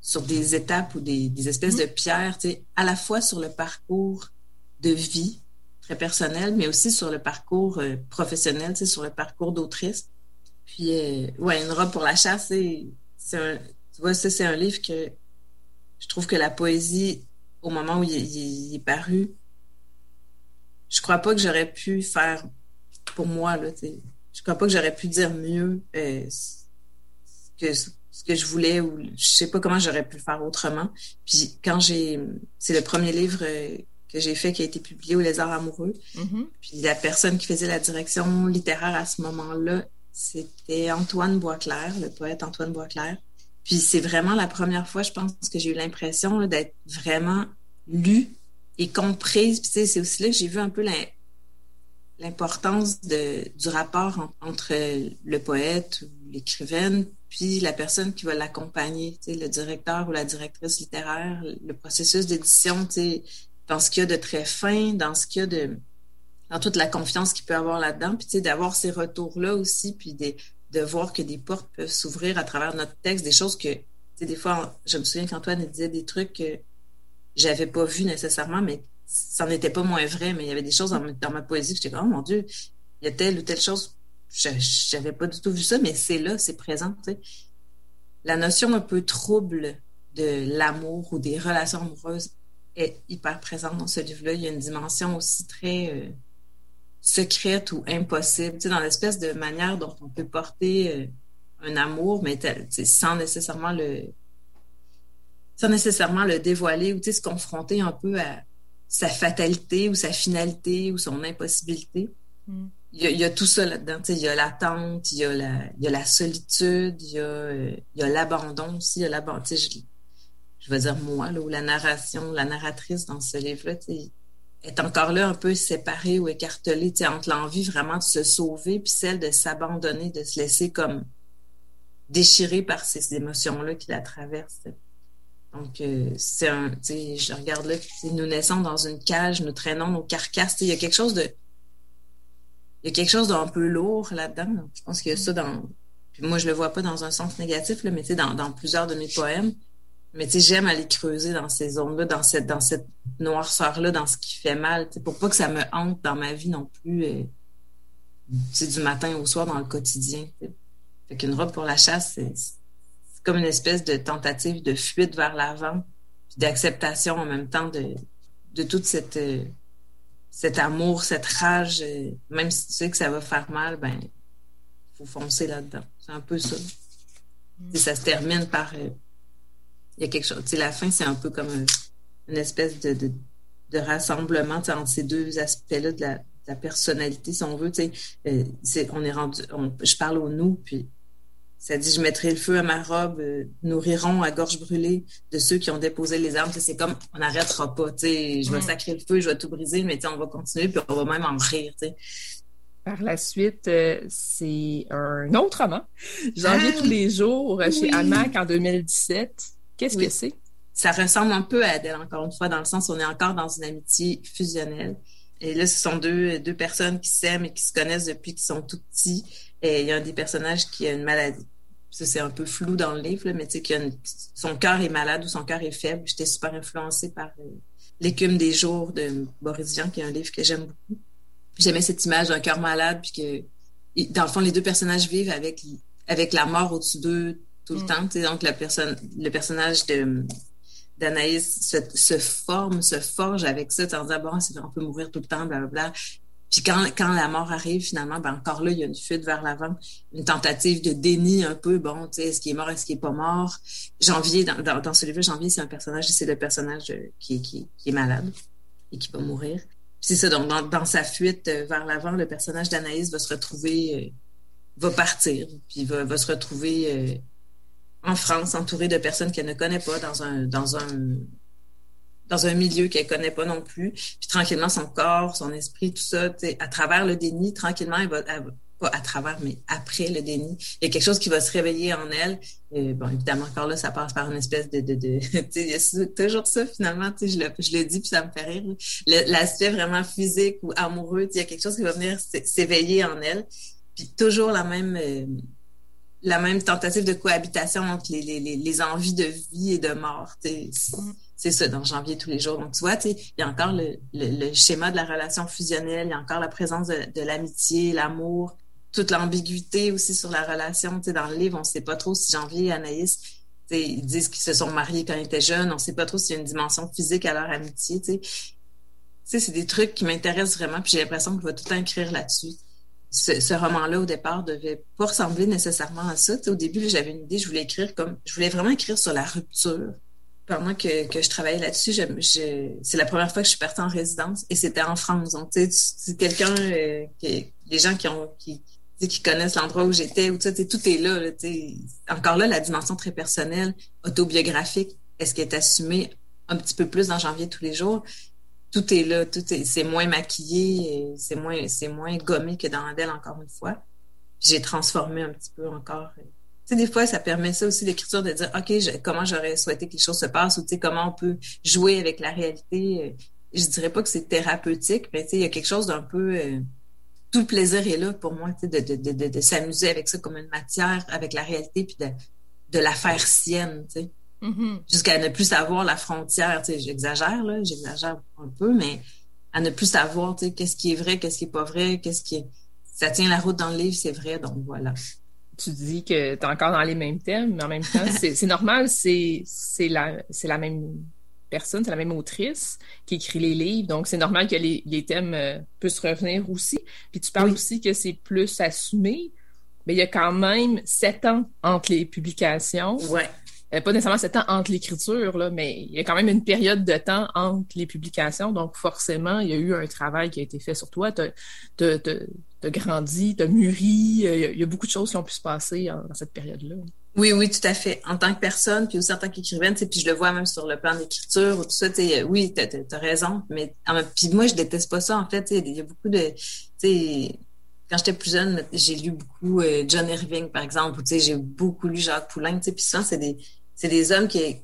sur des étapes ou des, des espèces de pierres, tu sais, à la fois sur le parcours de vie très personnel, mais aussi sur le parcours euh, professionnel, sur le parcours d'autrice. Puis, euh, ouais, Une robe pour la chasse, c'est, un, tu vois, ça, c'est un livre que je trouve que la poésie, au moment où il, est paru, je crois pas que j'aurais pu faire pour moi, là, tu sais, je crois pas que j'aurais pu dire mieux euh, que ce que je voulais ou je sais pas comment j'aurais pu faire autrement. Puis quand j'ai, c'est le premier livre euh, que j'ai fait qui a été publié au Lézard amoureux. Mm-hmm. Puis la personne qui faisait la direction littéraire à ce moment-là, c'était Antoine Boisclair, le poète Antoine Boisclair. Puis c'est vraiment la première fois, je pense, que j'ai eu l'impression d'être vraiment lue et comprise. Puis c'est aussi là que j'ai vu un peu l'importance du rapport entre le poète ou l'écrivaine puis la personne qui va l'accompagner, le directeur ou la directrice littéraire, le processus d'édition, dans ce qu'il y a de très fin, dans ce qu'il y a de dans toute la confiance qu'il peut avoir là-dedans, puis d'avoir ces retours-là aussi, puis de, voir que des portes peuvent s'ouvrir à travers notre texte, des choses que, des fois, je me souviens qu'Antoine disait des trucs que j'avais pas vus nécessairement, mais ça n'était pas moins vrai, mais il y avait des choses dans, ma poésie que j'étais oh mon Dieu, il y a telle ou telle chose, j'avais pas du tout vu ça, mais c'est là, c'est présent. La notion un peu trouble de l'amour ou des relations amoureuses est hyper présente dans ce livre-là. Il y a une dimension aussi très euh, secrète ou impossible, dans l'espèce de manière dont on peut porter euh, un amour, mais sans nécessairement le sans nécessairement le dévoiler ou se confronter un peu à sa fatalité ou sa finalité ou son impossibilité. Mm. Il, y a, tout ça là-dedans. Il y a l'attente, il, y a la, il y a la solitude, il y a, il y a l'abandon aussi. Il y a l'abandon. Je, je veux dire moi, là, ou la narration, la narratrice dans ce livre-là, est encore là un peu séparée ou écartelée entre l'envie vraiment de se sauver puis celle de s'abandonner, de se laisser comme déchirée par ces émotions-là qui la traversent. Donc, euh, c'est un, je regarde là, nous naissons dans une cage, nous traînons nos carcasses. Il y a quelque chose de, il y a quelque chose d'un peu lourd là-dedans. Je pense qu'il y a ça dans, puis moi je le vois pas dans un sens négatif là, mais dans, dans plusieurs de mes poèmes. Mais tu sais, j'aime aller creuser dans ces zones-là, dans cette, dans cette noirceur-là, dans ce qui fait mal, tu sais, pour pas que ça me hante dans ma vie non plus, euh, du matin au soir dans le quotidien. Fait qu'une robe pour la chasse, c'est comme une espèce de tentative de fuite vers l'avant, puis d'acceptation en même temps de, de toute cette, euh, cet amour, cette rage, euh, même si tu sais que ça va faire mal, ben, faut foncer là-dedans. C'est un peu ça. Mm. Ça se termine par, euh, il y a quelque chose. Tu sais, la fin, c'est un peu comme une espèce de, de, de rassemblement entre ces deux aspects-là de la, de la, personnalité, si on veut. Tu sais, on est rendu, je parle au nous, puis ça dit, je mettrai le feu à ma robe, euh, nourriront à gorge brûlée de ceux qui ont déposé les armes. C'est comme, on n'arrêtera pas, tu sais, je vais sacrer le feu, je vais tout briser, mais on va continuer, puis on va même en rire, tu sais. Par la suite, euh, c'est un autre roman, Janvier ah, tous les jours, euh, chez Amac en 2017. Qu'est-ce que c'est? Ça ressemble un peu à Adèle, encore une fois, dans le sens où on est encore dans une amitié fusionnelle. Et là, ce sont deux, deux personnes qui s'aiment et qui se connaissent depuis qu'ils sont tout petits. Et il y a un des personnages qui a une maladie ça c'est un peu flou dans le livre, mais tu sais, son cœur est malade ou son cœur est faible. J'étais super influencée par euh, L'écume des jours de Boris Vian, qui est un livre que j'aime beaucoup. J'aimais cette image d'un cœur malade, puis que, dans le fond, les deux personnages vivent avec, avec la mort au-dessus d'eux tout le mm. temps. Tu sais, donc, la personne, le personnage de d'Anaïs se, se, forme, se forge avec ça, en disant, bon, on peut mourir tout le temps, blablabla. Puis quand, quand la mort arrive, finalement, ben encore là, il y a une fuite vers l'avant, une tentative de déni un peu. Bon, tu sais, est-ce qu'il est mort, est-ce qu'il est pas mort? Janvier, dans, dans, dans ce livre, Janvier, c'est un personnage, c'est le personnage euh, qui, qui, qui, est malade et qui va mourir. C'est ça, donc dans, dans, sa fuite euh, vers l'avant, le personnage d'Anaïs va se retrouver, euh, va partir, puis va, va se retrouver en France, entourée de personnes qu'elle ne connaît pas, dans un, dans un dans un milieu qu'elle connaît pas non plus. Puis tranquillement, son corps, son esprit, tout ça, à travers le déni, tranquillement, elle va, pas à travers, mais après le déni. Il y a quelque chose qui va se réveiller en elle. Et bon, évidemment, encore là, ça passe par une espèce de... de, de il y a toujours ça, finalement, je le, je le dis, puis ça me fait rire. L'aspect vraiment physique ou amoureux, il y a quelque chose qui va venir s'éveiller en elle. Puis toujours la même... Euh, la même tentative de cohabitation entre les, les, les, envies de vie et de mort. C'est ça, dans janvier tous les jours. Donc, tu vois, il y a encore le, le, schéma de la relation fusionnelle, il y a encore la présence de, de l'amitié, l'amour, toute l'ambiguïté aussi sur la relation. Dans le livre, on ne sait pas trop si Janvier et Anaïs, ils disent qu'ils se sont mariés quand ils étaient jeunes. On ne sait pas trop s'il y a une dimension physique à leur amitié. C'est des trucs qui m'intéressent vraiment. Puis j'ai l'impression que je vais tout le temps écrire là-dessus. Ce, roman-là, au départ, devait pas ressembler nécessairement à ça. Au début, j'avais une idée, je voulais écrire comme, je voulais vraiment écrire sur la rupture. Pendant que, que je travaillais là-dessus, c'est la première fois que je suis partie en résidence et c'était en France. Donc, tu sais, quelqu'un, euh, les gens qui ont, qui, qui connaissent l'endroit où j'étais, ou tout est là, là Encore là, la dimension très personnelle, autobiographique, est-ce qu'elle est assumée un petit peu plus dans janvier tous les jours? Tout est là, tout est, c'est moins maquillé, c'est moins, c'est moins gommé que dans Adèle, encore une fois. J'ai transformé un petit peu encore. Tu sais, des fois, ça permet ça aussi, l'écriture, de dire, OK, comment j'aurais souhaité que les choses se passent, ou tu sais, comment on peut jouer avec la réalité. Je dirais pas que c'est thérapeutique, mais tu sais, il y a quelque chose d'un peu, euh, tout le plaisir est là pour moi, de, de, de, de s'amuser avec ça comme une matière, avec la réalité, puis de, de la faire sienne, tu sais. Mm-hmm. Jusqu'à ne plus savoir la frontière, tu sais, j'exagère, là, j'exagère un peu, mais à ne plus savoir, tu sais, qu'est-ce qui est vrai, qu'est-ce qui est pas vrai, qu'est-ce qui est... Ça tient la route dans le livre, c'est vrai, donc voilà. Tu dis que tu es encore dans les mêmes thèmes, mais en même temps, c'est normal, c'est la, la même personne, c'est la même autrice qui écrit les livres, donc c'est normal que les, thèmes euh, puissent revenir aussi. Puis tu parles aussi que c'est plus assumé, mais il y a quand même sept ans entre les publications. Ouais. Euh, pas nécessairement sept ans entre l'écriture, là, mais il y a quand même une période de temps entre les publications, donc forcément, il y a eu un travail qui a été fait sur toi. Tu as, grandi, tu as mûri, il y, a beaucoup de choses qui ont pu se passer dans cette période-là. Oui, oui, tout à fait. En tant que personne, puis aussi en tant qu'écrivaine, puis je le vois même sur le plan d'écriture ou tout ça, oui, tu as, raison. Mais puis moi, je déteste pas ça, en fait. Il y a beaucoup de. Quand j'étais plus jeune, j'ai lu beaucoup euh, John Irving, par exemple, ou j'ai beaucoup lu Jacques Poulain, puis souvent, c'est des, des hommes qui.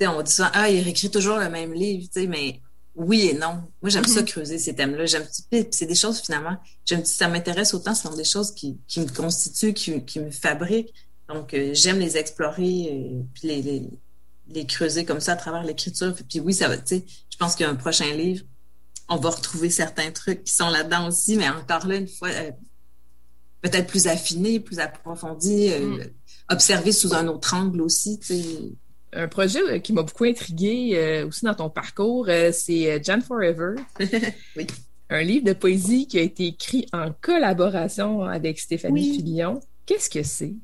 On dit souvent, ah, il réécrit toujours le même livre, mais oui et non. Moi, j'aime ça mm-hmm. creuser ces thèmes-là. J'aime c'est des choses finalement. J'aime ça m'intéresse autant, ce sont des choses qui, qui me constituent, qui, qui me fabriquent. Donc, euh, j'aime les explorer euh, puis les, les, les, creuser comme ça à travers l'écriture. Puis oui, ça va, tu sais, je pense qu'il y a un prochain livre. On va retrouver certains trucs qui sont là-dedans aussi, mais encore là, une fois, euh, peut-être plus affiné, plus approfondi, mm. Observé sous un autre angle aussi. Un projet qui m'a beaucoup intrigué aussi dans ton parcours, c'est Jan Forever. oui. Un livre de poésie qui a été écrit en collaboration avec Stéphanie Filion. Qu'est-ce que c'est?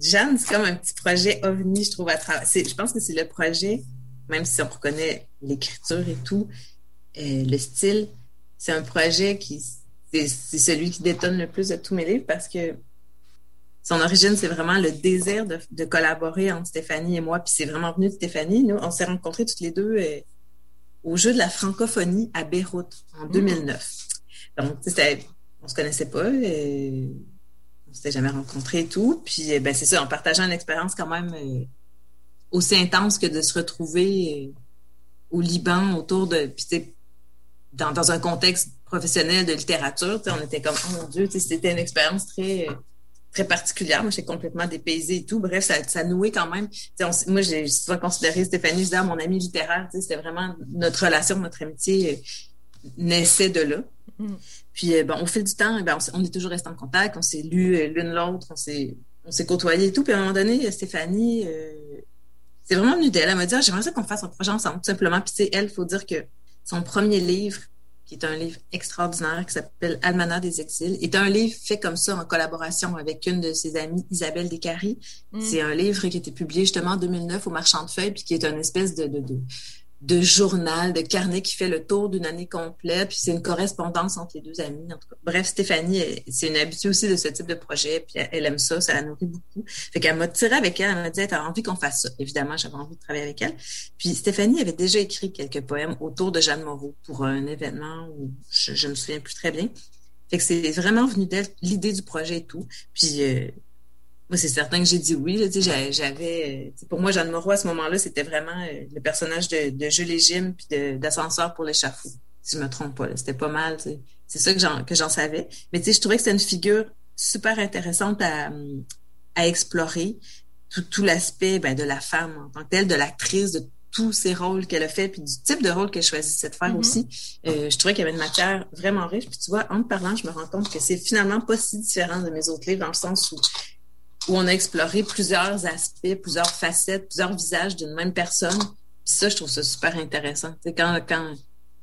Jeanne, c'est comme un petit projet ovni, je trouve, à travers. Je pense que c'est le projet, même si on reconnaît l'écriture et tout, euh, le style, c'est un projet qui. C'est celui qui détonne le plus de tous mes livres parce que son origine, c'est vraiment le désir de, collaborer entre Stéphanie et moi. Puis c'est vraiment venu de Stéphanie. Nous, on s'est rencontrés toutes les deux euh, au jeu de la francophonie à Beyrouth en 2009. Mmh. Donc, on se connaissait pas. Et on s'était jamais rencontrés et tout. Puis, euh, ben, c'est ça, en partageant une expérience quand même euh, aussi intense que de se retrouver euh, au Liban autour de. Puis, dans, dans un contexte professionnel de littérature, on était comme, oh mon Dieu, c'était une expérience très très particulière. Moi, j'étais complètement dépaysée et tout. Bref, ça, ça nouait quand même. moi, j'ai souvent considéré Stéphanie, je mon amie littéraire. C'était vraiment notre relation, notre amitié naissait de là. Mm. Puis, euh, bon, au fil du temps, ben, on, est toujours resté en contact, on s'est lu euh, l'une l'autre, on s'est, on s'est côtoyé et tout. Puis, à un moment donné, Stéphanie, euh, c'est vraiment venu d'elle. Elle m'a dit, ah, j'aimerais ça qu'on fasse un projet ensemble, tout simplement. Puis, c'est elle, il faut dire que son premier livre, qui est un livre extraordinaire qui s'appelle Almanach des exils, est un livre fait comme ça en collaboration avec une de ses amies, Isabelle Descaries. Mm. C'est un livre qui a été publié justement en 2009 au Marchand de Feuilles, puis qui est une espèce de, de, de de journal, de carnet qui fait le tour d'une année complète. Puis c'est une correspondance entre les deux amis. En tout cas. Bref, Stéphanie, c'est une habituée aussi de ce type de projet. Puis elle aime ça, ça la nourrit beaucoup. Fait qu'elle m'a tiré avec elle. Elle m'a dit, t'as envie qu'on fasse ça? Évidemment, j'avais envie de travailler avec elle. Puis Stéphanie avait déjà écrit quelques poèmes autour de Jeanne Moreau pour un événement où je, je me souviens plus très bien. Fait que c'est vraiment venu d'elle, l'idée du projet et tout. Puis euh, moi, c'est certain que j'ai dit oui. Là, j'avais, pour moi, Jeanne Moreau, à ce moment-là, c'était vraiment le personnage de, de Jules Jim puis d'ascenseur pour l'échafaud, si je me trompe pas. C'était pas mal. C'est ça que j'en, que j'en savais. Mais tu sais, je trouvais que c'était une figure super intéressante à, à explorer. Tout, tout l'aspect ben, de la femme en tant que telle, de l'actrice, de tous ces rôles qu'elle a fait, puis du type de rôle qu'elle choisissait de faire mm-hmm. aussi. Euh, je trouvais qu'il y avait une matière vraiment riche. Puis tu vois, en te parlant, je me rends compte que c'est finalement pas si différent de mes autres livres, dans le sens où, où on a exploré plusieurs aspects, plusieurs facettes, plusieurs visages d'une même personne. Puis ça, je trouve ça super intéressant. Quand, quand,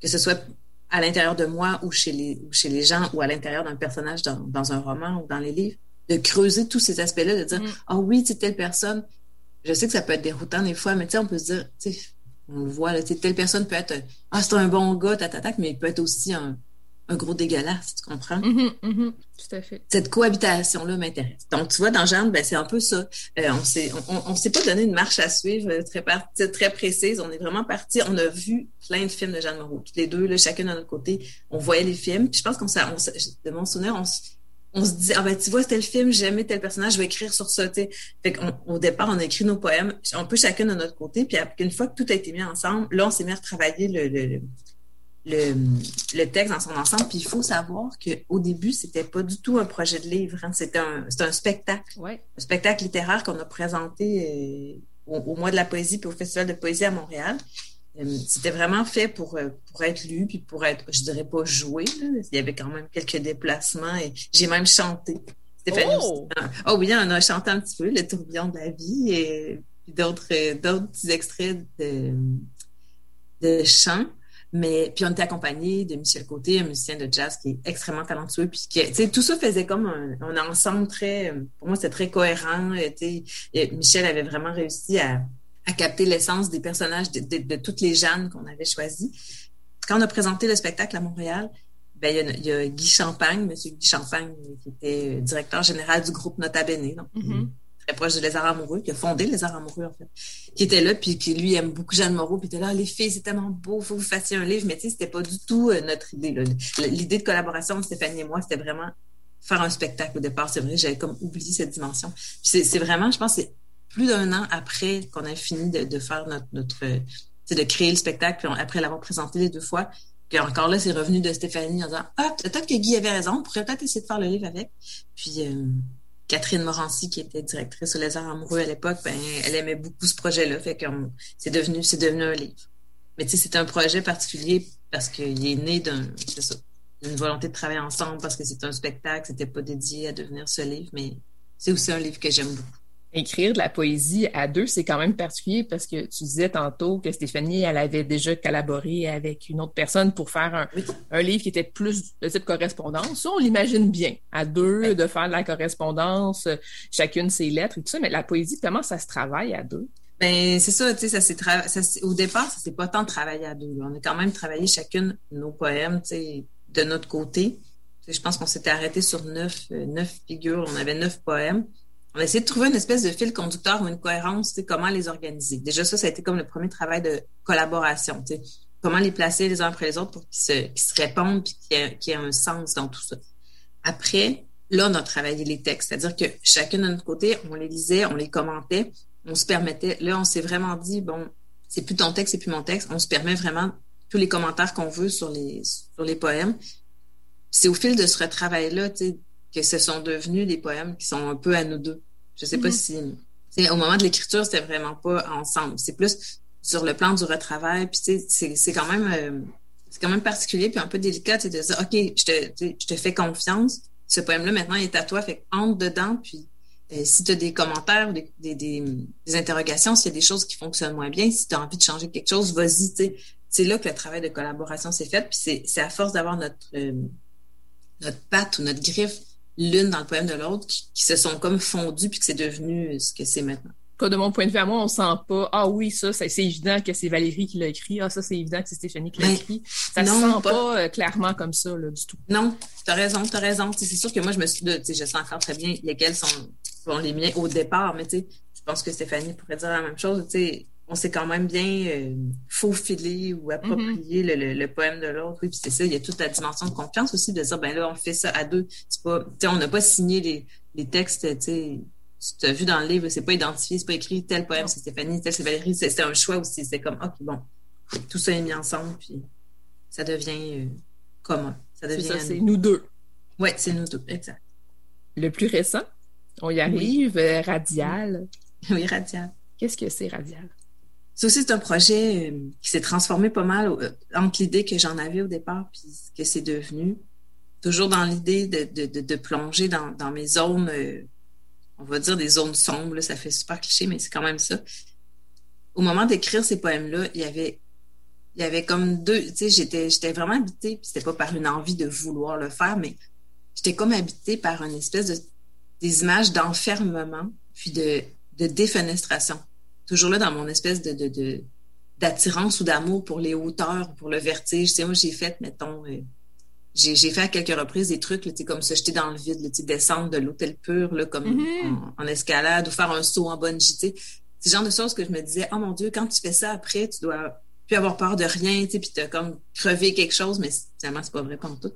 que ce soit à l'intérieur de moi ou chez les, ou chez les gens ou à l'intérieur d'un personnage dans, dans, un roman ou dans les livres, de creuser tous ces aspects-là, de dire, mm. ah oh, oui, c'est telle personne. Je sais que ça peut être déroutant des fois, mais tu sais, on peut se dire, tu sais, on le voit, là, telle personne peut être, ah, c'est un bon gars, tatatac, mais il peut être aussi un, un gros dégueulasse, tu comprends? Mm-hmm, mm-hmm. tout à fait. Cette cohabitation-là m'intéresse. Donc, tu vois, dans Jeanne, ben, c'est un peu ça. Euh, on s'est, on, on, s'est pas donné une marche à suivre euh, très, très précise. On est vraiment parti. On a vu plein de films de Jeanne Moreau. Tous les deux, là, chacun de notre côté, on voyait les films. Puis je pense qu'on s'est, de mon souvenir, on, on se dit, ah ben, tu vois, le film, j'aimais tel personnage, je vais écrire sur ça, tu Fait qu'au départ, on a écrit nos poèmes, un peu chacun de notre côté. Puis une fois que tout a été mis ensemble, là, on s'est mis à travailler le, le le, le, texte dans son ensemble. Puis il faut savoir qu'au début, c'était pas du tout un projet de livre. Hein. C'était un, un spectacle. Ouais. Un spectacle littéraire qu'on a présenté euh, au, mois de la poésie puis au Festival de poésie à Montréal. Euh, c'était vraiment fait pour, euh, pour être lu puis pour être, je dirais pas joué. Il y avait quand même quelques déplacements et j'ai même chanté. Stéphanie oh! oh oui, on a chanté un petit peu le tourbillon de la vie et d'autres d'autres petits extraits de, de chants. Mais puis on était accompagné de Michel Côté, un musicien de jazz qui est extrêmement talentueux. Puis tout ça faisait comme un, un, ensemble très, pour moi, c'était très cohérent. Et, Michel avait vraiment réussi à, à capter l'essence des personnages de, toutes les Jeannes qu'on avait choisies. Quand on a présenté le spectacle à Montréal, ben, il, y a, Guy Champagne, Monsieur Guy Champagne, qui était directeur général du groupe Nota Bene. Donc, mm-hmm proche de Arts Amoureux, qui a fondé Arts Amoureux, en fait, qui était là, puis qui, lui, aime beaucoup Jeanne Moreau, puis était là, les filles, c'est tellement beau, faut que vous fassiez un livre, mais tu sais, c'était pas du tout euh, notre idée, L'idée de collaboration de Stéphanie et moi, c'était vraiment faire un spectacle au départ. C'est vrai, j'avais comme oublié cette dimension. c'est vraiment, je pense, c'est plus d'un an après qu'on a fini de, faire notre, notre de créer le spectacle, puis après l'avoir présenté les deux fois, puis encore là, c'est revenu de Stéphanie en disant Ah, peut-être que Guy avait raison, on pourrait peut-être essayer de faire le livre avec. Puis euh, Catherine Morancy, qui était directrice les arts amoureux à l'époque, ben, elle aimait beaucoup ce projet-là. Fait que c'est devenu, c'est devenu un livre. Mais tu sais, c'est un projet particulier parce qu'il est né d'une volonté de travailler ensemble parce que c'est un spectacle, c'était pas dédié à devenir ce livre, mais c'est aussi un livre que j'aime beaucoup écrire de la poésie à deux, c'est quand même particulier parce que tu disais tantôt que Stéphanie, elle avait déjà collaboré avec une autre personne pour faire un, un livre qui était plus de type correspondance. Ça, on l'imagine bien, à deux, de faire de la correspondance, chacune ses lettres et tout ça, mais la poésie, comment ça se travaille à deux? Ben c'est ça, tu sais, ça s'est au départ, ça s'est pas tant travaillé à deux. On a quand même travaillé chacune nos poèmes, tu sais, de notre côté. je pense qu'on s'était arrêté sur neuf, euh, neuf figures, on avait neuf poèmes on a essayé de trouver une espèce de fil conducteur ou une cohérence, comment les organiser. Déjà, ça, ça a été comme le premier travail de collaboration. Comment les placer les uns après les autres pour qu'ils se, se répondent puis qu'il y, ait, un sens dans tout ça. Après, là, on a travaillé les textes. C'est-à-dire que chacun de notre côté, on les lisait, on les commentait, on se permettait. Là, on s'est vraiment dit, bon, c'est plus ton texte, c'est plus mon texte. On se permet vraiment tous les commentaires qu'on veut sur les, sur les poèmes. C'est au fil de ce retravail-là, tu sais, que ce sont devenus des poèmes qui sont un peu à nous deux. Je sais pas mm-hmm. si... Au moment de l'écriture, c'était vraiment pas ensemble. C'est plus sur le plan du retravail. Puis c'est, c'est quand même... Euh, c'est quand même particulier puis un peu délicat de dire OK, je te, je te fais confiance. Ce poème-là, maintenant, il est à toi. Fait entre dedans. Puis euh, si tu as des commentaires ou des, des, des, interrogations, s'il y a des choses qui fonctionnent moins bien, si tu as envie de changer quelque chose, vas-y. C'est là que le travail de collaboration s'est fait. Puis c'est à force d'avoir notre, euh, notre patte ou notre griffe l'une dans le poème de l'autre qui, se sont comme fondues puis que c'est devenu ce que c'est maintenant. de mon point de vue à moi, on sent pas ah oui ça, c'est évident que c'est Valérie qui l'a écrit, ah ça c'est évident que c'est Stéphanie qui l'a ben, écrit. Ça non, se sent pas, euh, clairement comme ça là du tout. Non, tu as raison, tu as raison. C'est sûr que moi je me suis je sais encore très bien lesquels sont, sont les miens au départ, mais tu sais, je pense que Stéphanie pourrait dire la même chose, tu sais on s'est quand même bien euh, faufilé ou approprié le, le, poème de l'autre. Oui, puis c'est ça, il y a toute la dimension de confiance aussi de dire, ben là, on fait ça à deux. C'est pas, on n'a pas signé les, les textes, tu sais, tu as vu dans le livre, c'est pas identifié, c'est pas écrit tel poème, c'est Stéphanie, tel c'est Valérie, c'était un choix aussi. C'est comme, OK, bon, tout ça est mis ensemble, puis ça devient euh, commun. Ça devient. c'est nous deux. Oui, c'est nous deux, exact. Le plus récent, on y arrive, euh, Radial. Oui, Radial. Qu'est-ce que c'est, Radial? Ça aussi, c'est un projet euh, qui s'est transformé pas mal entre l'idée que j'en avais au départ puis ce que c'est devenu. Toujours dans l'idée de, de, de, plonger dans, dans mes zones, on va dire des zones sombres, ça fait super cliché, mais c'est quand même ça. Au moment d'écrire ces poèmes-là, il y avait il y avait comme deux, tu sais, j'étais, j'étais vraiment habitée, puis c'était pas par une envie de vouloir le faire, mais j'étais comme habitée par une espèce de, des images d'enfermement, puis de, de défenestration. Toujours là dans mon espèce de, de, d'attirance ou d'amour pour les hauteurs, pour le vertige. Tu sais, moi, j'ai fait, mettons, euh, j'ai, j'ai fait à quelques reprises des trucs, tu sais, comme ça, j'étais dans le vide, tu sais, descendre de l'hôtel pur, là, comme mm-hmm. en, escalade, ou faire un saut en bonne sais. C'est le genre de choses que je me disais, oh mon Dieu, quand tu fais ça après, tu dois puis avoir peur de rien, tu sais, puis t'as comme crevé quelque chose, mais finalement, c'est pas vrai pas tout.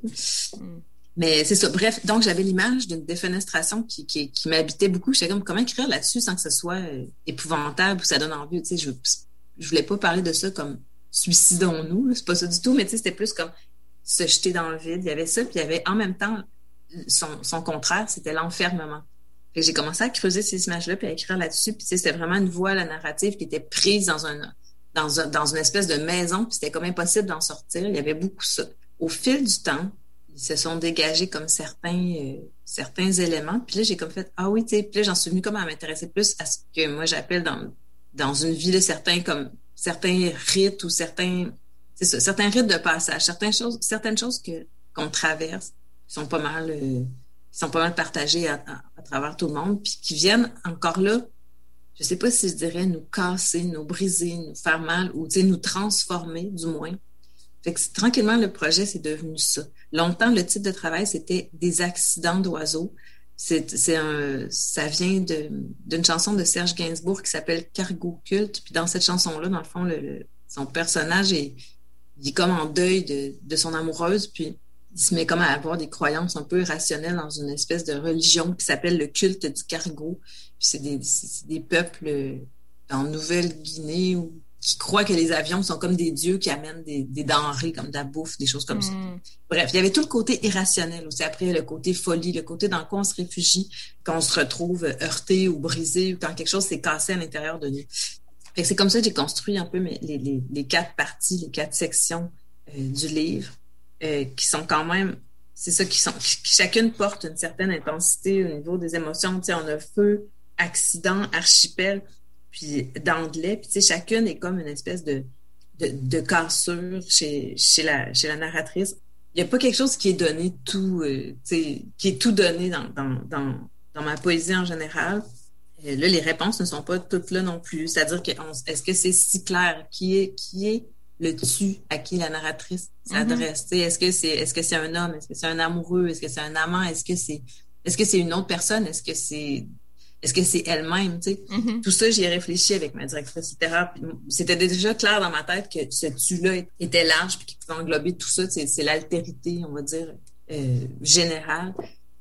Mm. Mais c'est ça. Bref, donc j'avais l'image d'une défenestration qui, qui, qui m'habitait beaucoup. J'étais comme, comment écrire là-dessus sans que ce soit euh, épouvantable ou ça donne envie, tu sais, je, je voulais pas parler de ça comme suicidons-nous, c'est pas ça du tout, mais tu sais, c'était plus comme se jeter dans le vide. Il y avait ça, puis il y avait en même temps son, son contraire, c'était l'enfermement. J'ai commencé à creuser ces images-là, puis à écrire là-dessus, puis c'était vraiment une voie, la narrative, qui était prise dans un dans, dans une espèce de maison, puis c'était comme impossible d'en sortir. Il y avait beaucoup ça. Au fil du temps, ils se sont dégagés comme certains euh, certains éléments. Puis là, j'ai comme fait ah oui, tu sais. Puis là, j'en suis venue comme à m'intéresser plus à ce que moi j'appelle dans dans une vie de certains comme certains rites ou certains c'est ça, certains rites de passage, certaines choses certaines choses que qu'on traverse qui sont pas mal euh, qui sont pas mal partagées à, à, travers tout le monde, puis qui viennent encore là je sais pas si je dirais nous casser, nous briser, nous faire mal ou nous transformer du moins. Fait que tranquillement, le projet, c'est devenu ça. Longtemps, le titre de travail, c'était des accidents d'oiseaux. C'est, un, ça vient d'une chanson de Serge Gainsbourg qui s'appelle Cargo Culte. Puis dans cette chanson-là, dans le fond, son personnage est, il est comme en deuil de, de son amoureuse. Puis il se met comme à avoir des croyances un peu irrationnelles dans une espèce de religion qui s'appelle le culte du cargo. Puis c'est des, des, peuples euh, en Nouvelle-Guinée qui croient que les avions sont comme des dieux qui amènent des, des denrées comme de la bouffe, des choses comme ça. Hmm. Bref, il y avait tout le côté irrationnel aussi. Après, le côté folie, le côté dans quoi on se réfugie, quand on se retrouve heurté ou brisé, ou quand quelque chose s'est cassé à l'intérieur de nous. c'est comme ça que j'ai construit un peu les, les, les, quatre parties, les quatre sections euh, du livre. Euh, qui sont quand même, c'est ça, qui sont, qui, chacune porte une certaine intensité au niveau des émotions. Tu sais, on a feu, accident, archipel, puis d'anglais. Puis tu sais, chacune est comme une espèce de, de, de cassure chez, chez, la, chez la narratrice. Il n'y a pas quelque chose qui est donné tout, euh, tu sais, qui est tout donné dans, dans, dans, dans ma poésie en général. Et là, les réponses ne sont pas toutes là non plus. C'est-à-dire que est-ce que c'est si clair? Qui est qui est le tu à qui la narratrice s'adresse? Mm-hmm. Est-ce que c'est est-ce que c'est un homme, est-ce que c'est un amoureux, est-ce que c'est un amant, est-ce que c'est est-ce que c'est une autre personne, est-ce que c'est est-ce que c'est elle-même, tu sais? Mm-hmm. Tout ça, j'y ai réfléchi avec ma directrice, etc. C'était déjà clair dans ma tête que ce tu-là était large puis qu'il pouvait englober tout ça. C'est l'altérité, on va dire, euh, générale.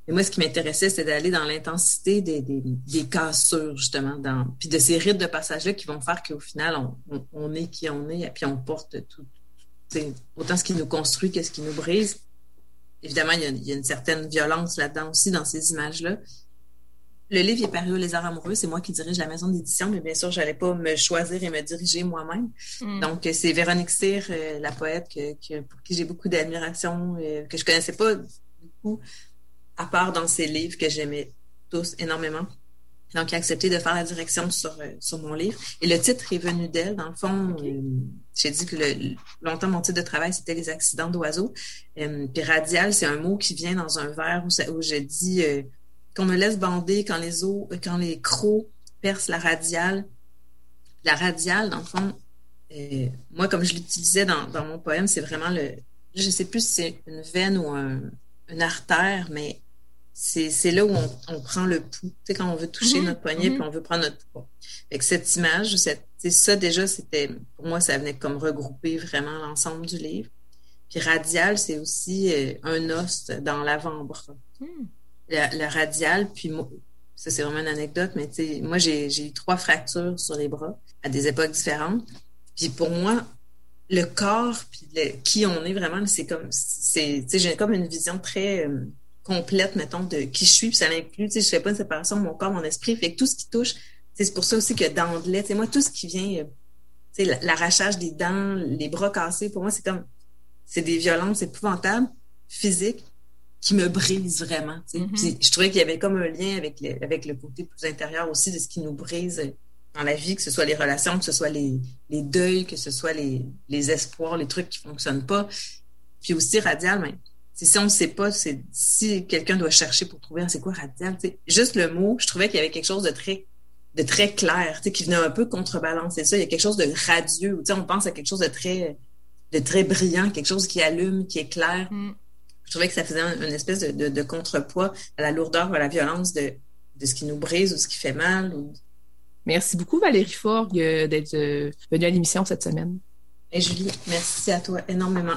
Et moi, ce qui m'intéressait, c'était d'aller dans l'intensité des, des, des, cassures, justement, dans, puis de ces rites de passage-là qui vont faire qu'au final, on, on, est qui on est, et puis on porte tout, autant ce qui nous construit que ce qui nous brise. Évidemment, il y a, il y a une certaine violence là-dedans aussi, dans ces images-là. Le livre est paru au Lézard amoureux. C'est moi qui dirige la maison d'édition, mais bien sûr, je n'allais pas me choisir et me diriger moi-même. Mm. Donc, c'est Véronique Cyr, euh, la poète, que, que, pour qui j'ai beaucoup d'admiration, euh, que je connaissais pas beaucoup à part dans ses livres que j'aimais tous énormément. Donc, il a accepté de faire la direction sur, euh, sur mon livre. Et le titre est venu d'elle. Dans le fond, euh, j'ai dit que longtemps, mon titre de travail, c'était les accidents d'oiseaux. Euh, puis radial, c'est un mot qui vient dans un où, ça, où je dis qu'on me laisse bander quand les os, quand les crocs percent la radiale. La radiale, dans le fond, moi, comme je l'utilisais dans, dans mon poème, c'est vraiment le... Je sais plus si c'est une veine ou un, une artère, mais c'est là où on, on, prend le pouls. Tu sais, quand on veut toucher Mhm, notre poignet mhm. puis on veut prendre notre poids. Fait que cette image, cette, ça déjà, c'était, pour moi, ça venait comme regrouper vraiment l'ensemble du livre. Puis radial, c'est aussi euh, un os dans l'avant-bras. Hmm. Le, le radial, puis moi, ça c'est vraiment une anecdote, mais moi j'ai eu trois fractures sur les bras à des époques différentes. Puis pour moi, le corps, puis le- qui on est vraiment, c'est comme, c'est, j'ai comme une vision très euh, complète, mettons, de qui je suis, puis ça l'inclut, tu sais, je fais pas une séparation mon corps, mon esprit, fait que tout ce qui touche, c'est pour ça aussi que d'anglais, tu sais, moi, tout ce qui vient, euh, tu sais, la- l'arrachage des dents, les bras cassés, pour moi, c'est comme, c'est des violences épouvantables, physiques, qui me brisent vraiment, tu sais. Mhm. Puis je trouvais qu'il y avait comme un lien avec le, avec le côté plus intérieur aussi de ce qui nous brise dans la vie, que ce soit les relations, que ce soit les, les deuils, que ce soit les, les espoirs, les trucs qui fonctionnent pas. Puis aussi radial, mais c'est si on ne sait pas, c'est si quelqu'un doit chercher pour trouver ah, c'est quoi radial, juste le mot, je trouvais qu'il y avait quelque chose de très de très clair, qui venait un peu contrebalancer ça. Il y a quelque chose de radieux, on pense à quelque chose de très de très brillant, quelque chose qui allume, qui est clair. Mm. Je trouvais que ça faisait un- une espèce de, de, de contrepoids à la lourdeur ou à la violence de, de ce qui nous brise ou ce qui fait mal. Ou... Merci beaucoup, Valérie Forgue, euh, d'être euh, venue à l'émission cette semaine. Et Julie, merci à toi énormément.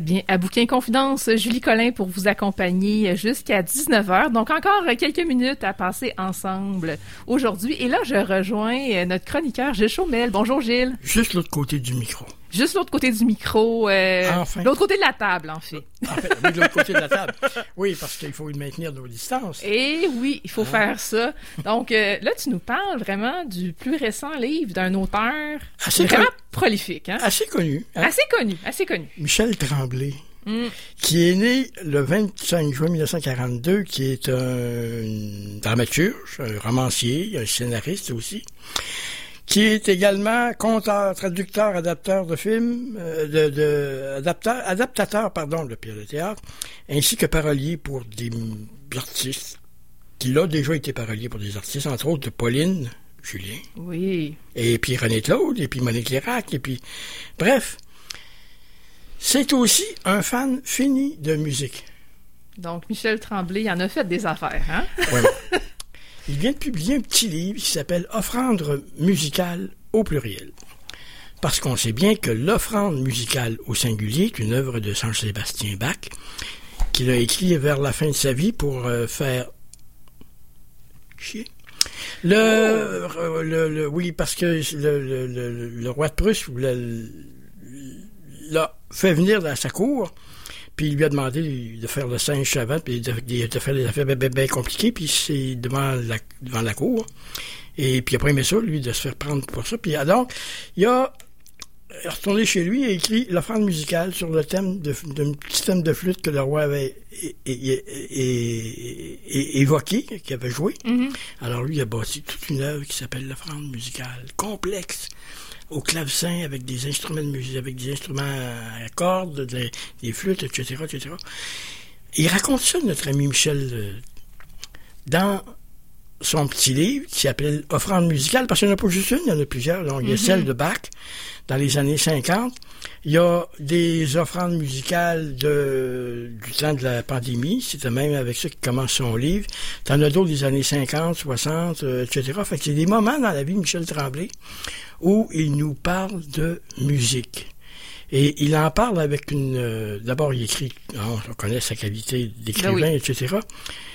Bien à Bouquin Confidence, Julie Collin pour vous accompagner jusqu'à 19h. Donc encore quelques minutes à passer ensemble aujourd'hui. Et là, je rejoins notre chroniqueur Gilles Chaumel. Bonjour Gilles. Juste l'autre côté du micro. Juste l'autre côté du micro, euh, Enfin. l'autre côté de la table en fait. En fait, oui, de l'autre côté de la table. Oui, parce qu'il faut maintenir nos distances. Et oui, il faut Ah. faire ça. Donc euh, là, tu nous parles vraiment du plus récent livre d'un auteur Assez, vraiment con- prolifique, hein? assez connu. hein? Assez connu, assez connu. Michel Tremblay, Mm. qui est né le 25 juin 1942, qui est un dramaturge, un romancier, un scénariste aussi, qui est également conteur, traducteur, adapteur de films, euh, de, de adapteur, adaptateur, pardon, de pièces de théâtre, ainsi que parolier pour des artistes. Il a déjà été parolier pour des artistes, entre autres de Pauline Julien, Oui. et puis René Claude, et puis Monique Lérac, et puis... Bref, c'est aussi un fan fini de musique. Donc Michel Tremblay il en a fait des affaires, hein? Voilà. Il vient de publier un petit livre qui s'appelle Offrande musicale au pluriel. Parce qu'on sait bien que l'offrande musicale au singulier est une œuvre de Saint-Sébastien Bach, qu'il a écrit vers la fin de sa vie pour euh, faire chier. Le, le, oui, parce que le, roi de Prusse l'a fait venir dans sa cour, puis il lui a demandé de faire le singe savant, puis de, de- de faire des affaires bien, bien- bien compliquées, puis c'est devant la, devant la cour. Et puis après, il aimé ça, lui, de se faire prendre pour ça. Puis donc, il a retourné chez lui et écrit l'offrande musicale sur le thème d'un petit thème de flûte que le roi avait é- é- é- é- é- évoqué, qu'il avait joué. Mhm. Alors lui, il a bâti toute une œuvre qui s'appelle l'offrande musicale, complexe, au clavecin, avec des instruments de musique, avec des instruments à cordes, des, flûtes, etc., etc. Il raconte ça, notre ami Michel, euh, dans son petit livre qui s'appelle Offrande musicale, parce qu'il n'y en a pas juste une, il y en a plusieurs. Donc, il y a celle de Bach dans les années 50. Il y a des offrandes musicales de, du temps de la pandémie. C'était même avec ça qu'il commence son livre. T'en as d'autres des années 50, 60, euh, etc. Fait que c'est des moments dans la vie de Michel Tremblay où il nous parle de musique. Et il en parle avec une... euh, D'abord, il écrit, hein, on connaît sa qualité d'écrivain, Ben oui. etc.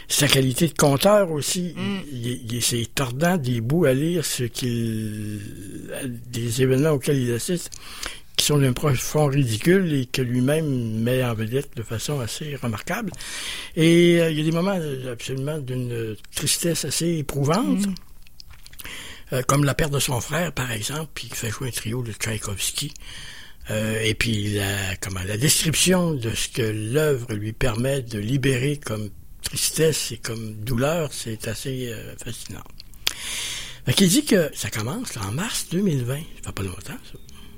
Sa qualité de conteur aussi. Mm. Il, c'est tordant des bouts à lire ce qu'il... des événements auxquels il assiste qui sont d'un profond ridicule et que lui-même met en vedette de façon assez remarquable. Et euh, il y a des moments euh, absolument d'une tristesse assez éprouvante, euh, comme la perte de son frère, par exemple, puis il fait jouer un trio de Tchaïkovski. Euh, et puis la, comment, la description de ce que l'œuvre lui permet de libérer comme tristesse et comme douleur, c'est assez euh, fascinant. Fait qu'il dit que ça commence là, en mars 2020. Ça fait pas longtemps, ça.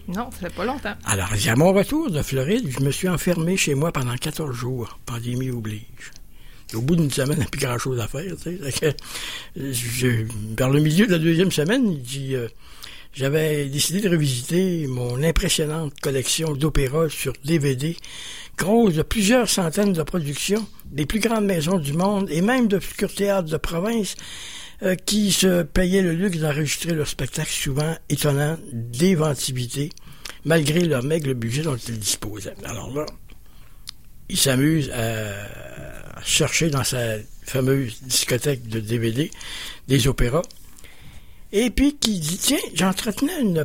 Non, ça fait pas longtemps. Alors, à mon retour de Floride, je me suis enfermé chez moi pendant 14 jours. Pandémie oblige. Au bout d'une semaine, il n'y a plus grand-chose à faire. Tu sais. Que, euh, je- vers le milieu de la deuxième semaine, il dit, euh, j'avais décidé de revisiter mon impressionnante collection d'opéras sur DVD, grosse de plusieurs centaines de productions, des plus grandes maisons du monde et même d'obscurs théâtres de province euh, qui se payaient le luxe d'enregistrer leurs spectacles souvent étonnants d'inventivité, malgré leur maigre budget dont ils disposaient. Alors là, il s'amuse à chercher dans sa fameuse discothèque de DVD des opéras. Et puis qui dit, tiens, j'entretenais une,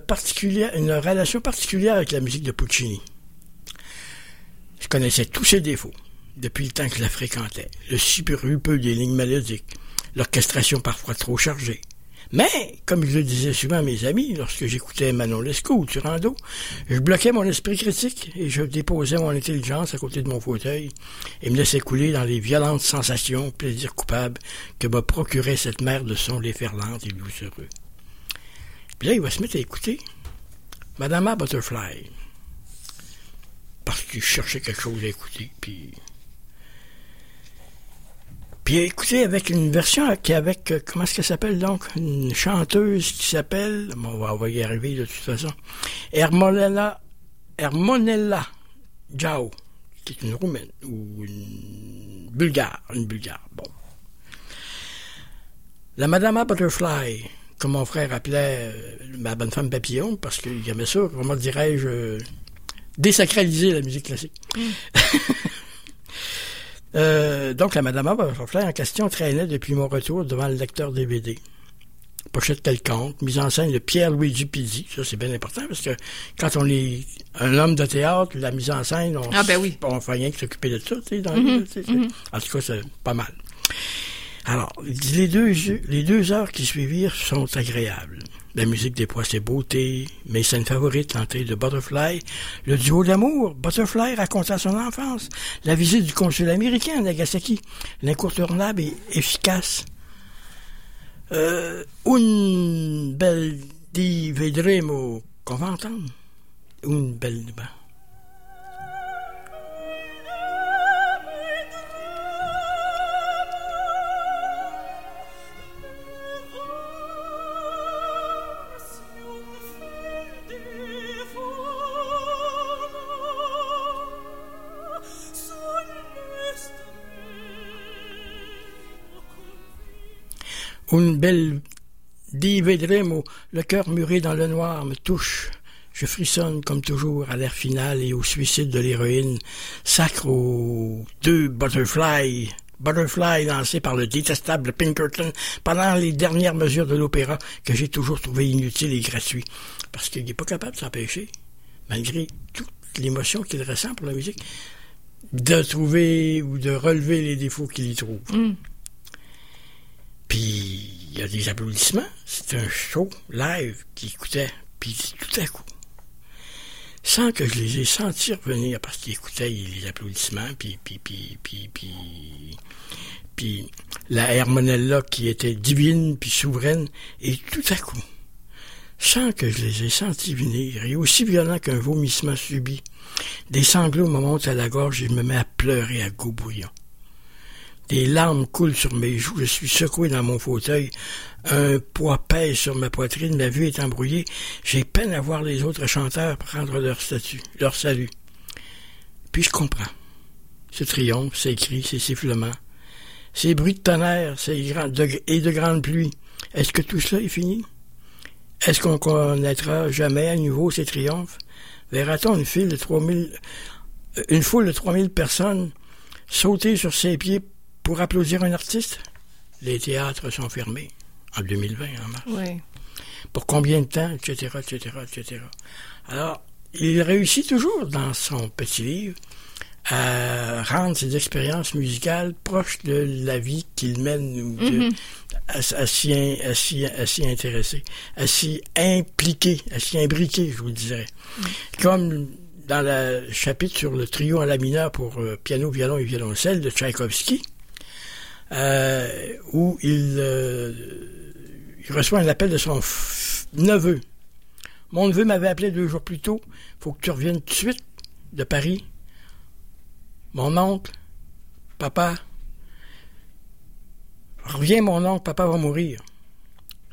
relation particulière avec la musique de Puccini. Je connaissais tous ses défauts depuis le temps que je la fréquentais. Le superrupeux des lignes mélodiques, l'orchestration parfois trop chargée. Mais, comme je le disais souvent à mes amis, lorsque j'écoutais Manon Lescaut ou Turando, je bloquais mon esprit critique et je déposais mon intelligence à côté de mon fauteuil et me laissais couler dans les violentes sensations, plaisirs coupables que me procurait cette mer de sons déferlante et doucereux. Puis là, il va se mettre à écouter Madame Butterfly. Parce qu'il cherchait quelque chose à écouter, puis... Puis écoutez, avec une version qui est avec, euh, comment est-ce qu'elle s'appelle donc? Une chanteuse qui s'appelle, bon, on va, on va y arriver de toute façon, Hermonella, Hermonella Giao, qui est une roumaine, ou une bulgare, une bulgare, bon. La Madame Butterfly, comme mon frère appelait euh, ma bonne femme papillon, parce qu'il aimait ça, comment dirais-je, euh, désacraliser la musique classique. Euh, donc, la Madame Butterfly en question traînait depuis mon retour devant le lecteur DVD. Pochette quelconque, mise en scène de Pierre-Luigi Pizzi. Ça, c'est bien important parce que quand on est un homme de théâtre, la mise en scène, on Ah, ben oui. on fait rien que s'occuper de ça, tu sais, dans la vie, tu sais, c'est- En tout cas, c'est pas mal. Alors, les deux, les deux heures qui suivirent sont agréables. La musique déploie ses beautés, mes scènes favorites tentées de Butterfly, le duo d'amour, Butterfly raconta son enfance, la visite du consul américain à Nagasaki, l'incontournable et efficace. Euh, un bel vedremo, qu'on va entendre. Une belle... ben, Une belle di vedremo, le cœur muré dans le noir me touche. Je frissonne comme toujours à l'air final et au suicide de l'héroïne. Sacre aux deux butterfly. Butterfly lancé par le détestable Pinkerton pendant les dernières mesures de l'opéra que j'ai toujours trouvé inutile et gratuit. Parce qu'il n'est pas capable de s'empêcher, malgré toute l'émotion qu'il ressent pour la musique, de trouver ou de relever les défauts qu'il y trouve. Mm. Puis il y a des applaudissements. C'est un show live qui écoutait. Puis tout à coup, sans que je les ai sentis revenir parce qu'ils écoutaient les applaudissements, puis puis puis puis puis puis la Hermonella qui était divine puis souveraine, et tout à coup, sans que je les ai sentis venir, et aussi violent qu'un vomissement subi, des sanglots me montent à la gorge et je me mets à pleurer à goût bouillon. Des larmes coulent sur mes joues, je suis secoué dans mon fauteuil, un poids pèse sur ma poitrine, ma vue est embrouillée, j'ai peine à voir les autres chanteurs prendre leur statut, leur salut. Puis je comprends. Ce triomphe, ces cris, ces sifflements, ces bruits de tonnerre, ces et de grandes pluies. Est-ce que tout cela est fini? Est-ce qu'on connaîtra jamais à nouveau ces triomphes? verra-t-on une file de 3000, euh, une foule de 3000 personnes sauter sur ses pieds pour applaudir un artiste? Les théâtres sont fermés en 2020, en mars. Oui. Pour combien de temps, etc., etc., etc. Alors, il réussit toujours dans son petit livre à rendre ses expériences musicales proches de la vie qu'il mène ou de- à, à s'y à intéresser, à s'y impliquer, à s'y imbriquer, je vous le dirais. Comme dans le chapitre sur le trio en la mineur pour euh, piano, violon et violoncelle de Tchaïkovski, euh, où il, euh, il reçoit un appel de son neveu. Mon neveu m'avait appelé deux jours plus tôt. Faut que tu reviennes tout de suite de Paris. Mon oncle, papa, reviens mon oncle, papa va mourir.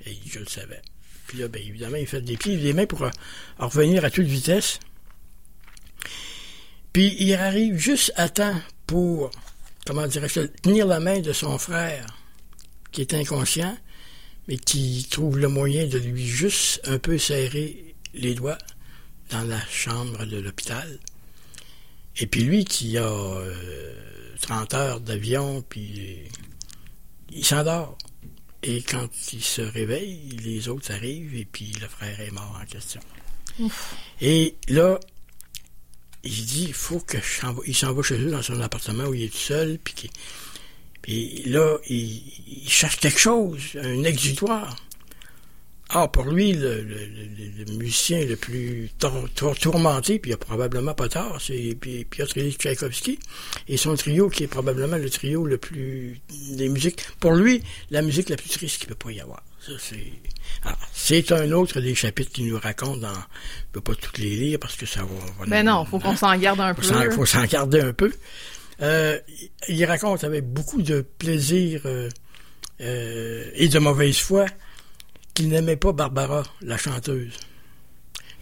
Et je le savais. Puis là, ben, évidemment, il fait des pieds et des mains pour euh, revenir à toute vitesse. Puis il arrive juste à temps pour, comment dirais-je, tenir la main de son frère, qui est inconscient, mais qui trouve le moyen de lui juste un peu serrer les doigts dans la chambre de l'hôpital. Et puis lui qui a euh, 30 heures d'avion, puis il s'endort. Et quand il se réveille, les autres arrivent et puis le frère est mort en question. Et là, il dit, il faut que. Il s'en va chez eux dans son appartement où il est tout seul, puis, là, il, cherche quelque chose, un exutoire. Ah, pour lui, le, musicien le plus tour- tour- tourmenté, puis il a probablement pas tort, c'est Pi- Piotr Ilyich Tchaïkovski, et son trio qui est probablement le trio le plus des musiques. Pour lui, la musique la plus triste qu'il peut pas y avoir. Ça, c'est. C'est un autre des chapitres qu'il nous raconte dans. Je peux pas toutes les lire parce que ça va. va Ben non, faut qu'on s'en garde un faut peu. s'en- faut s'en garder un peu. Euh, il il raconte avec beaucoup de plaisir euh, euh, et de mauvaise foi qu'il n'aimait pas Barbara, la chanteuse.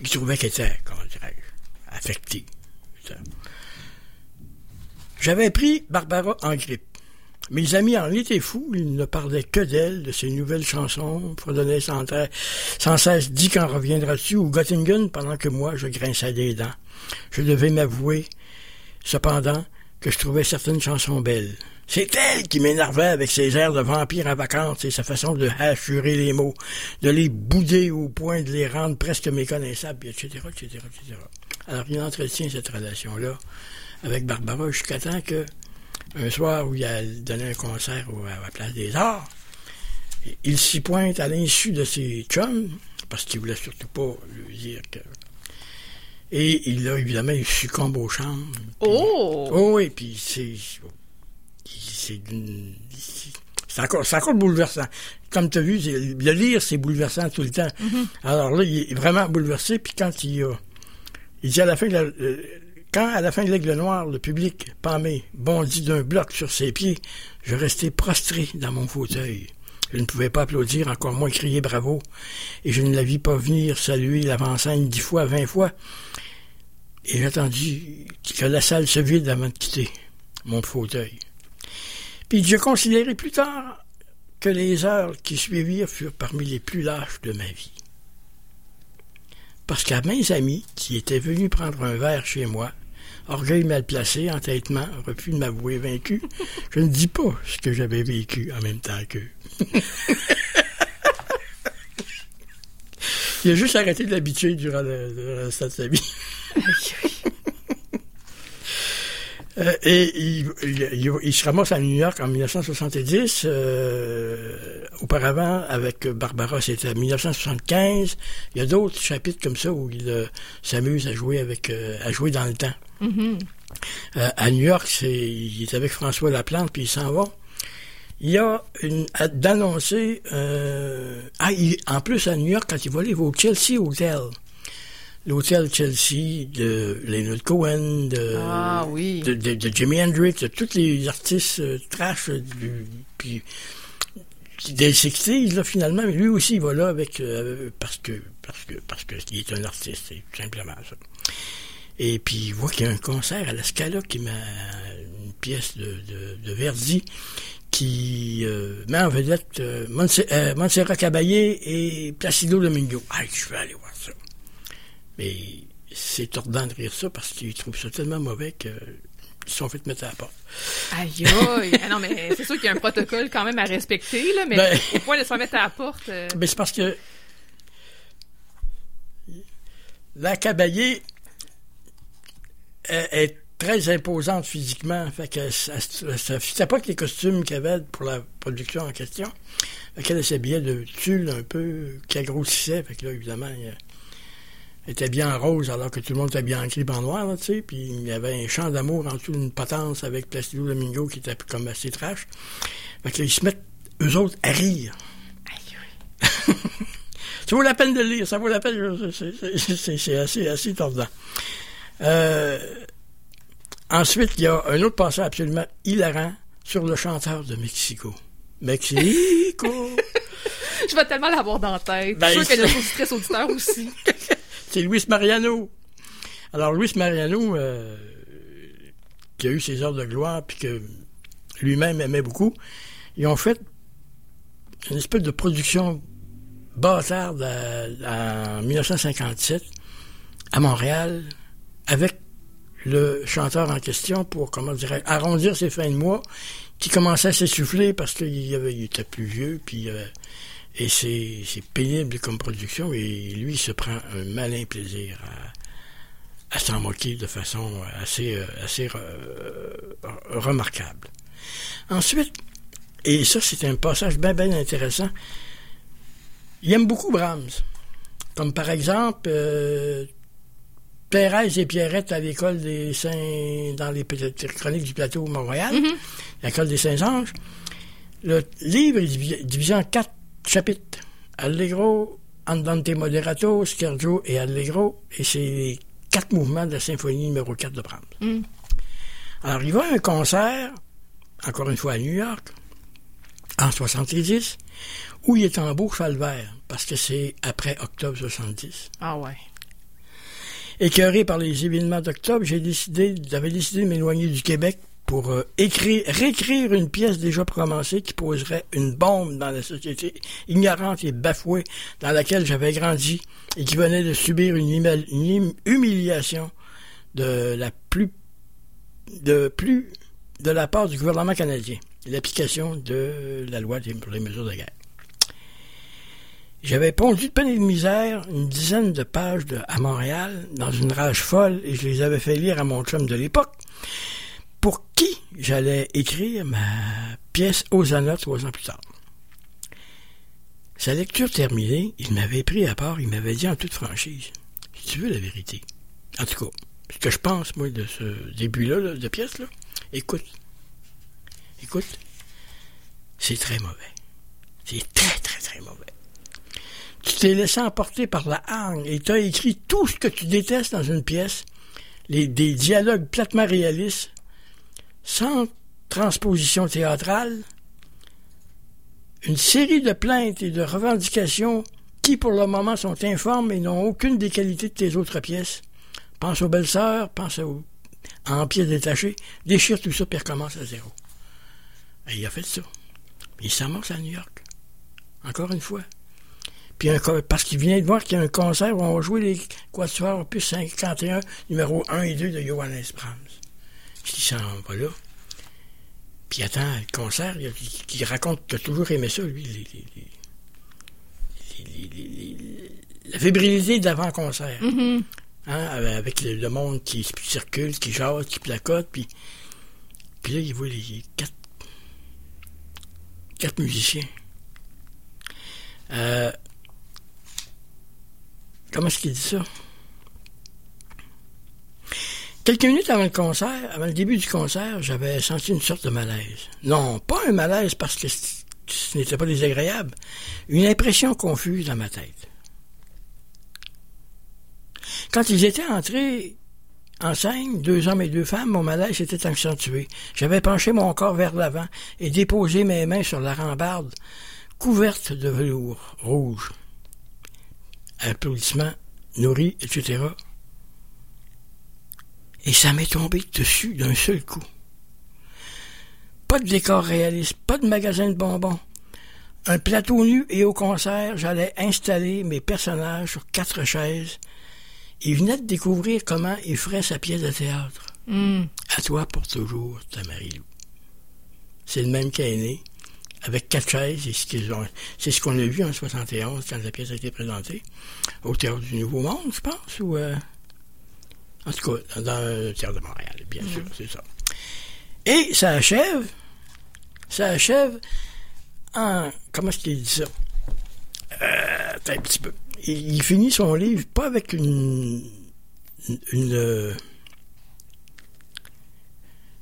Il trouvait qu'elle était, comment dirais-je, affectée. J'avais pris Barbara en grippe. Mes amis en étaient fous, ils ne parlaient que d'elle, de ses nouvelles chansons, fredonnaient sans, cesse dit quand reviendras-tu ou Göttingen pendant que moi je grinçais des dents. Je devais m'avouer, cependant, que je trouvais certaines chansons belles. C'est elle qui m'énervait avec ses airs de vampire en vacances et sa façon de hachurer les mots, de les bouder au point de les rendre presque méconnaissables, etc., etc., etc. Alors, il entretient cette relation-là avec Barbara jusqu'à temps que, un soir où il a donné un concert au- à la Place des Arts, il s'y pointe à l'insu de ses chums, parce qu'il voulait surtout pas lui dire que... Et il a évidemment, il succombe au charme. Puis- Oh! Oh oui, puis c'est. C'est d'une- c'est encore, bouleversant. Comme tu as vu, le lire, c'est bouleversant tout le temps. Alors là, il est vraiment bouleversé, puis quand il a. Il dit à la fin la- quand à la fin de l'aigle noir, le public, pâmé, bondit d'un bloc sur ses pieds, je restais prostré dans mon fauteuil. Je ne pouvais pas applaudir, encore moins crier bravo, et je ne la vis pas venir saluer l'avant-scène dix fois, vingt fois. Et j'ai attendu que la salle se vide avant de quitter mon fauteuil. Puis je considérai plus tard que les heures qui suivirent furent parmi les plus lâches de ma vie. Parce qu'à mes amis qui étaient venus prendre un verre chez moi, orgueil mal placé, entêtement, refus de m'avouer vaincu, je ne dis pas ce que j'avais vécu en même temps qu'eux. Il a juste arrêté de l'habituer durant le, restant de sa vie. Euh, et il, se ramasse à New York en 1970. euh, auparavant, avec Barbara, c'était en 1975. Il y a d'autres chapitres comme ça où il euh, s'amuse à jouer avec, à jouer dans le temps. Euh, à New York, c'est, il est avec François Laplante, puis il s'en va. Il y a une, d'annoncer, euh, ah, il- en plus à New York, quand il va aller, il va au Chelsea Hotel. L'hôtel Chelsea de Leonard Cohen, de, Ah oui. de, de, de Jimi Hendrix, de tous les artistes euh, trash du, puis des 60s, là, finalement, mais lui aussi, il va là avec, euh, parce que, parce que, parce que il est un artiste, c'est tout simplement ça. Et puis, il voit qu'il y a un concert à la Scala qui m'a une pièce de, de, de Verdi qui euh, met en vedette euh, Montse- euh, Montserrat Caballé et Placido Domingo. Ah, je vais aller voir ça. Mais c'est tordant de rire ça parce qu'ils trouvent ça tellement mauvais qu'ils se sont fait mettre à la porte. Aïe, aïe. Ah non, mais c'est sûr qu'il y a un protocole quand même à respecter, là, mais Ben- au point de mettre à la porte. euh, Mais c'est parce que la caballée est, est très imposante physiquement. Fait que ça, fitait pas que les costumes qu'il y avait pour la production en question. Fait qu'elle s'habillait de tulle un peu, qui agrossissait. Fait que là, évidemment, elle était bien en rose alors que tout le monde était bien en et en noir, là, tu sais. Puis il y avait un chant d'amour en dessous d'une potence avec Placido Domingo qui était comme assez trash. Fait que là, ils se mettent, eux autres, à rire. Ça vaut la peine de le lire, ça vaut la peine. c'est assez, assez tordant. Euh, ensuite, il y a un autre passage absolument hilarant sur le chanteur de Mexico. Mexico! Je vais tellement l'avoir dans la tête. Ben, je suis sûr que c'est- nos auditrices auditeurs aussi. C'est Luis Mariano. Alors, Luis Mariano, euh, qui a eu ses heures de gloire, puis que lui-même aimait beaucoup, ils ont fait une espèce de production bâtarde en 1957 à Montréal avec le chanteur en question pour, comment arrondir ses fins de mois qui commençaient à s'essouffler parce qu'il avait- il était plus vieux, puis euh, et c'est pénible comme production et lui il se prend un malin plaisir à, à s'en moquer de façon assez, euh, assez euh, remarquable. Ensuite, et ça c'est un passage bien intéressant, il aime beaucoup Brahms. Comme par exemple, Thérèse et Pierrette à l'école des Saints, dans les chroniques du plateau Montréal, l'école des Saints-Anges. Le livre est divi- divisé en quatre chapitres. Allegro, Andante Moderato, Scherzo et Allegro. Et c'est les quatre mouvements de la symphonie numéro 4 de Brahms. Alors, il va à un concert, encore une fois à New York, en 70, où il est en beau cheval vert, parce que c'est après octobre 70. Ah ouais. Écœuré par les événements d'octobre, j'ai décidé, j'avais décidé de m'éloigner du Québec pour euh, écrire, réécrire une pièce déjà commencée qui poserait une bombe dans la société ignorante et bafouée dans laquelle j'avais grandi et qui venait de subir une, hum- humiliation de la de la part du gouvernement canadien, l'application de la loi pour les mesures de guerre. J'avais pondu de peine et de misère une dizaine de pages à Montréal dans une rage folle et je les avais fait lire à mon chum de l'époque pour qui j'allais écrire ma pièce anneaux trois ans plus tard. Sa lecture terminée, il m'avait pris à part, il m'avait dit en toute franchise, si tu veux la vérité, en tout cas, ce que je pense, moi, de ce début-là là, de pièce, là, écoute, écoute, c'est très mauvais. C'est très, très, très mauvais. Tu t'es laissé emporter par la hargne et t'as écrit tout ce que tu détestes dans une pièce, des dialogues platement réalistes, sans transposition théâtrale, une série de plaintes et de revendications qui, pour le moment, sont informes et n'ont aucune des qualités de tes autres pièces. Pense aux belles sœurs, pense aux, en pièces détachées, déchire tout ça puis recommence à zéro. Il a fait ça. Il s'amorce à New York. Encore une fois. Puis un co- parce qu'il vient de voir qu'il y a un concert où on va jouer les Quatuors opus 51, numéro 1 et 2 de Johannes Brahms. Puis il s'en va là. Puis il attend le concert, il, il- il raconte qu'il a toujours aimé ça, lui, les- les- la fébrilité d'avant-concert. Hein, avec le, le monde qui circule, qui jase, qui placote, puis, puis là, il voit les quatre, quatre musiciens. Euh, comment est-ce qu'il dit ça? Quelques minutes avant le concert, avant le début du concert, j'avais senti une sorte de malaise. Non, pas un malaise parce que ce n'était pas désagréable, une impression confuse dans ma tête. Quand ils étaient entrés en scène, deux hommes et deux femmes, mon malaise s'était accentué. J'avais penché mon corps vers l'avant et déposé mes mains sur la rambarde couverte de velours rouge. Applaudissements, nourris, etc. Et ça m'est tombé dessus d'un seul coup. Pas de décor réaliste, pas de magasin de bonbons. Un plateau nu et au concert, j'allais installer mes personnages sur quatre chaises il venait de découvrir comment il ferait sa pièce de théâtre. Hmm. À toi pour toujours, ta Marie-Lou. C'est le même qui est né, avec quatre chaises, c'est ce qu'ils ont- c'est ce qu'on a vu en 71 quand la pièce a été présentée, au Théâtre du Nouveau Monde, je pense, ou... euh, en tout cas, dans le Théâtre de Montréal, bien sûr, c'est ça. Et ça achève, ça achève en... Comment est-ce qu'il dit ça? Euh, un petit peu. Il, il finit son livre pas avec une... une, une, euh,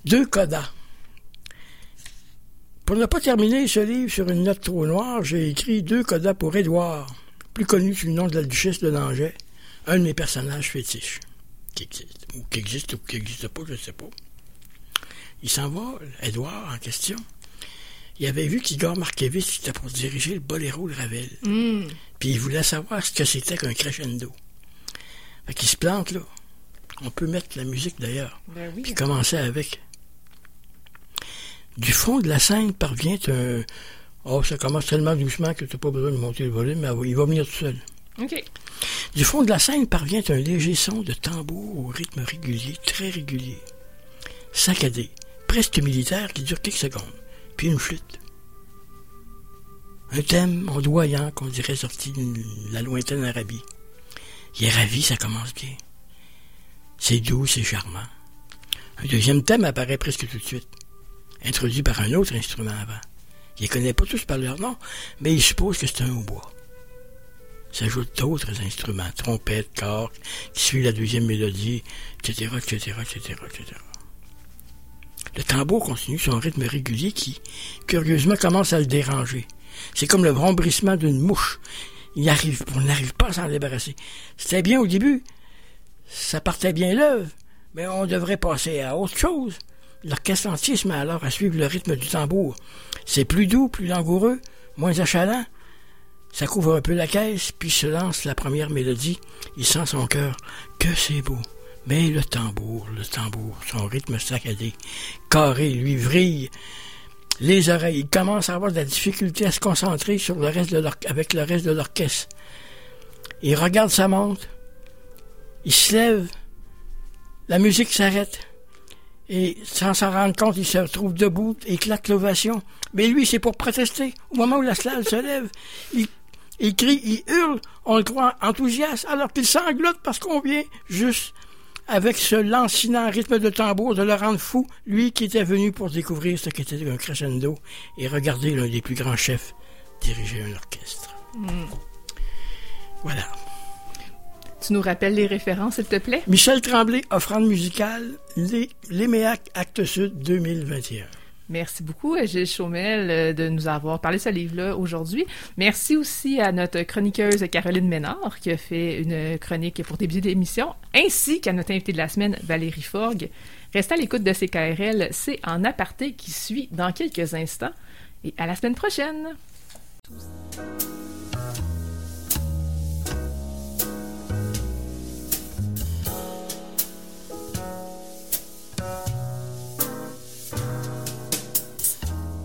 deux codas. Pour ne pas terminer ce livre sur une note trop noire, j'ai écrit deux codas pour Édouard, plus connu sous le nom de la duchesse de Langeais, un de mes personnages fétiches, qui existe, ou qui existe ou qui n'existe pas, je ne sais pas. Il s'envole, Édouard en question. Il avait vu qu'Igor Markevitch était pour diriger le boléro de Ravel. Hmm. Puis il voulait savoir ce que c'était qu'un crescendo. Fait qu'il se plante, là. On peut mettre la musique d'ailleurs. Ben oui. Puis commencer avec. Du fond de la scène parvient un. Oh, ça commence tellement doucement que tu n'as pas besoin de monter le volume, mais il va venir tout seul. OK. Du fond de la scène parvient un léger son de tambour au rythme régulier, très régulier. Saccadé, presque militaire, qui dure quelques secondes. Puis une flûte. Un thème ondoyant qu'on dirait sorti de la lointaine Arabie. Il est ravi, ça commence bien. C'est doux, c'est charmant. Un deuxième thème apparaît presque tout de suite, introduit par un autre instrument avant. Il les connaît pas tous par leur nom, mais il suppose que c'est un hautbois. S'ajoutent d'autres instruments, trompettes, corps, qui suivent la deuxième mélodie, etc., etc., etc., etc. Le tambour continue son rythme régulier qui, curieusement, commence à le déranger. C'est comme le brombrissement d'une mouche. Il on n'arrive pas à s'en débarrasser. C'était bien au début. Ça partait bien l'œuvre, mais on devrait passer à autre chose. L'orchestre alors à suivre le rythme du tambour. C'est plus doux, plus langoureux, moins achalant. Ça couvre un peu la caisse, puis se lance la première mélodie. Il sent son cœur. Que c'est beau. Mais le tambour, le tambour, son rythme saccadé, carré, lui vrille les oreilles. Il commence à avoir de la difficulté à se concentrer sur le reste de avec le reste de l'orchestre. Il regarde sa montre. Il se lève. La musique s'arrête. Et sans s'en rendre compte, il se retrouve debout et claque l'ovation. Mais lui, c'est pour protester. Au moment où la salle se lève, il, il crie, il hurle, on le croit enthousiaste, alors qu'il sanglote parce qu'on vient juste avec ce lancinant rythme de tambour de le rendre fou, lui qui était venu pour découvrir ce qu'était un crescendo et regarder l'un des plus grands chefs diriger un orchestre. Voilà. Tu nous rappelles les références, s'il te plaît? Michel Tremblay, offrande musicale, Les, Léméac, Acte Sud 2021. Merci beaucoup, Gilles Chaumel, euh, de nous avoir parlé de ce livre-là aujourd'hui. Merci aussi à notre chroniqueuse Caroline Ménard, qui a fait une chronique pour début d'émission, ainsi qu'à notre invitée de la semaine, Valérie Forgue. Restez à l'écoute de CKRL, c'est en aparté qui suit dans quelques instants. Et à la semaine prochaine!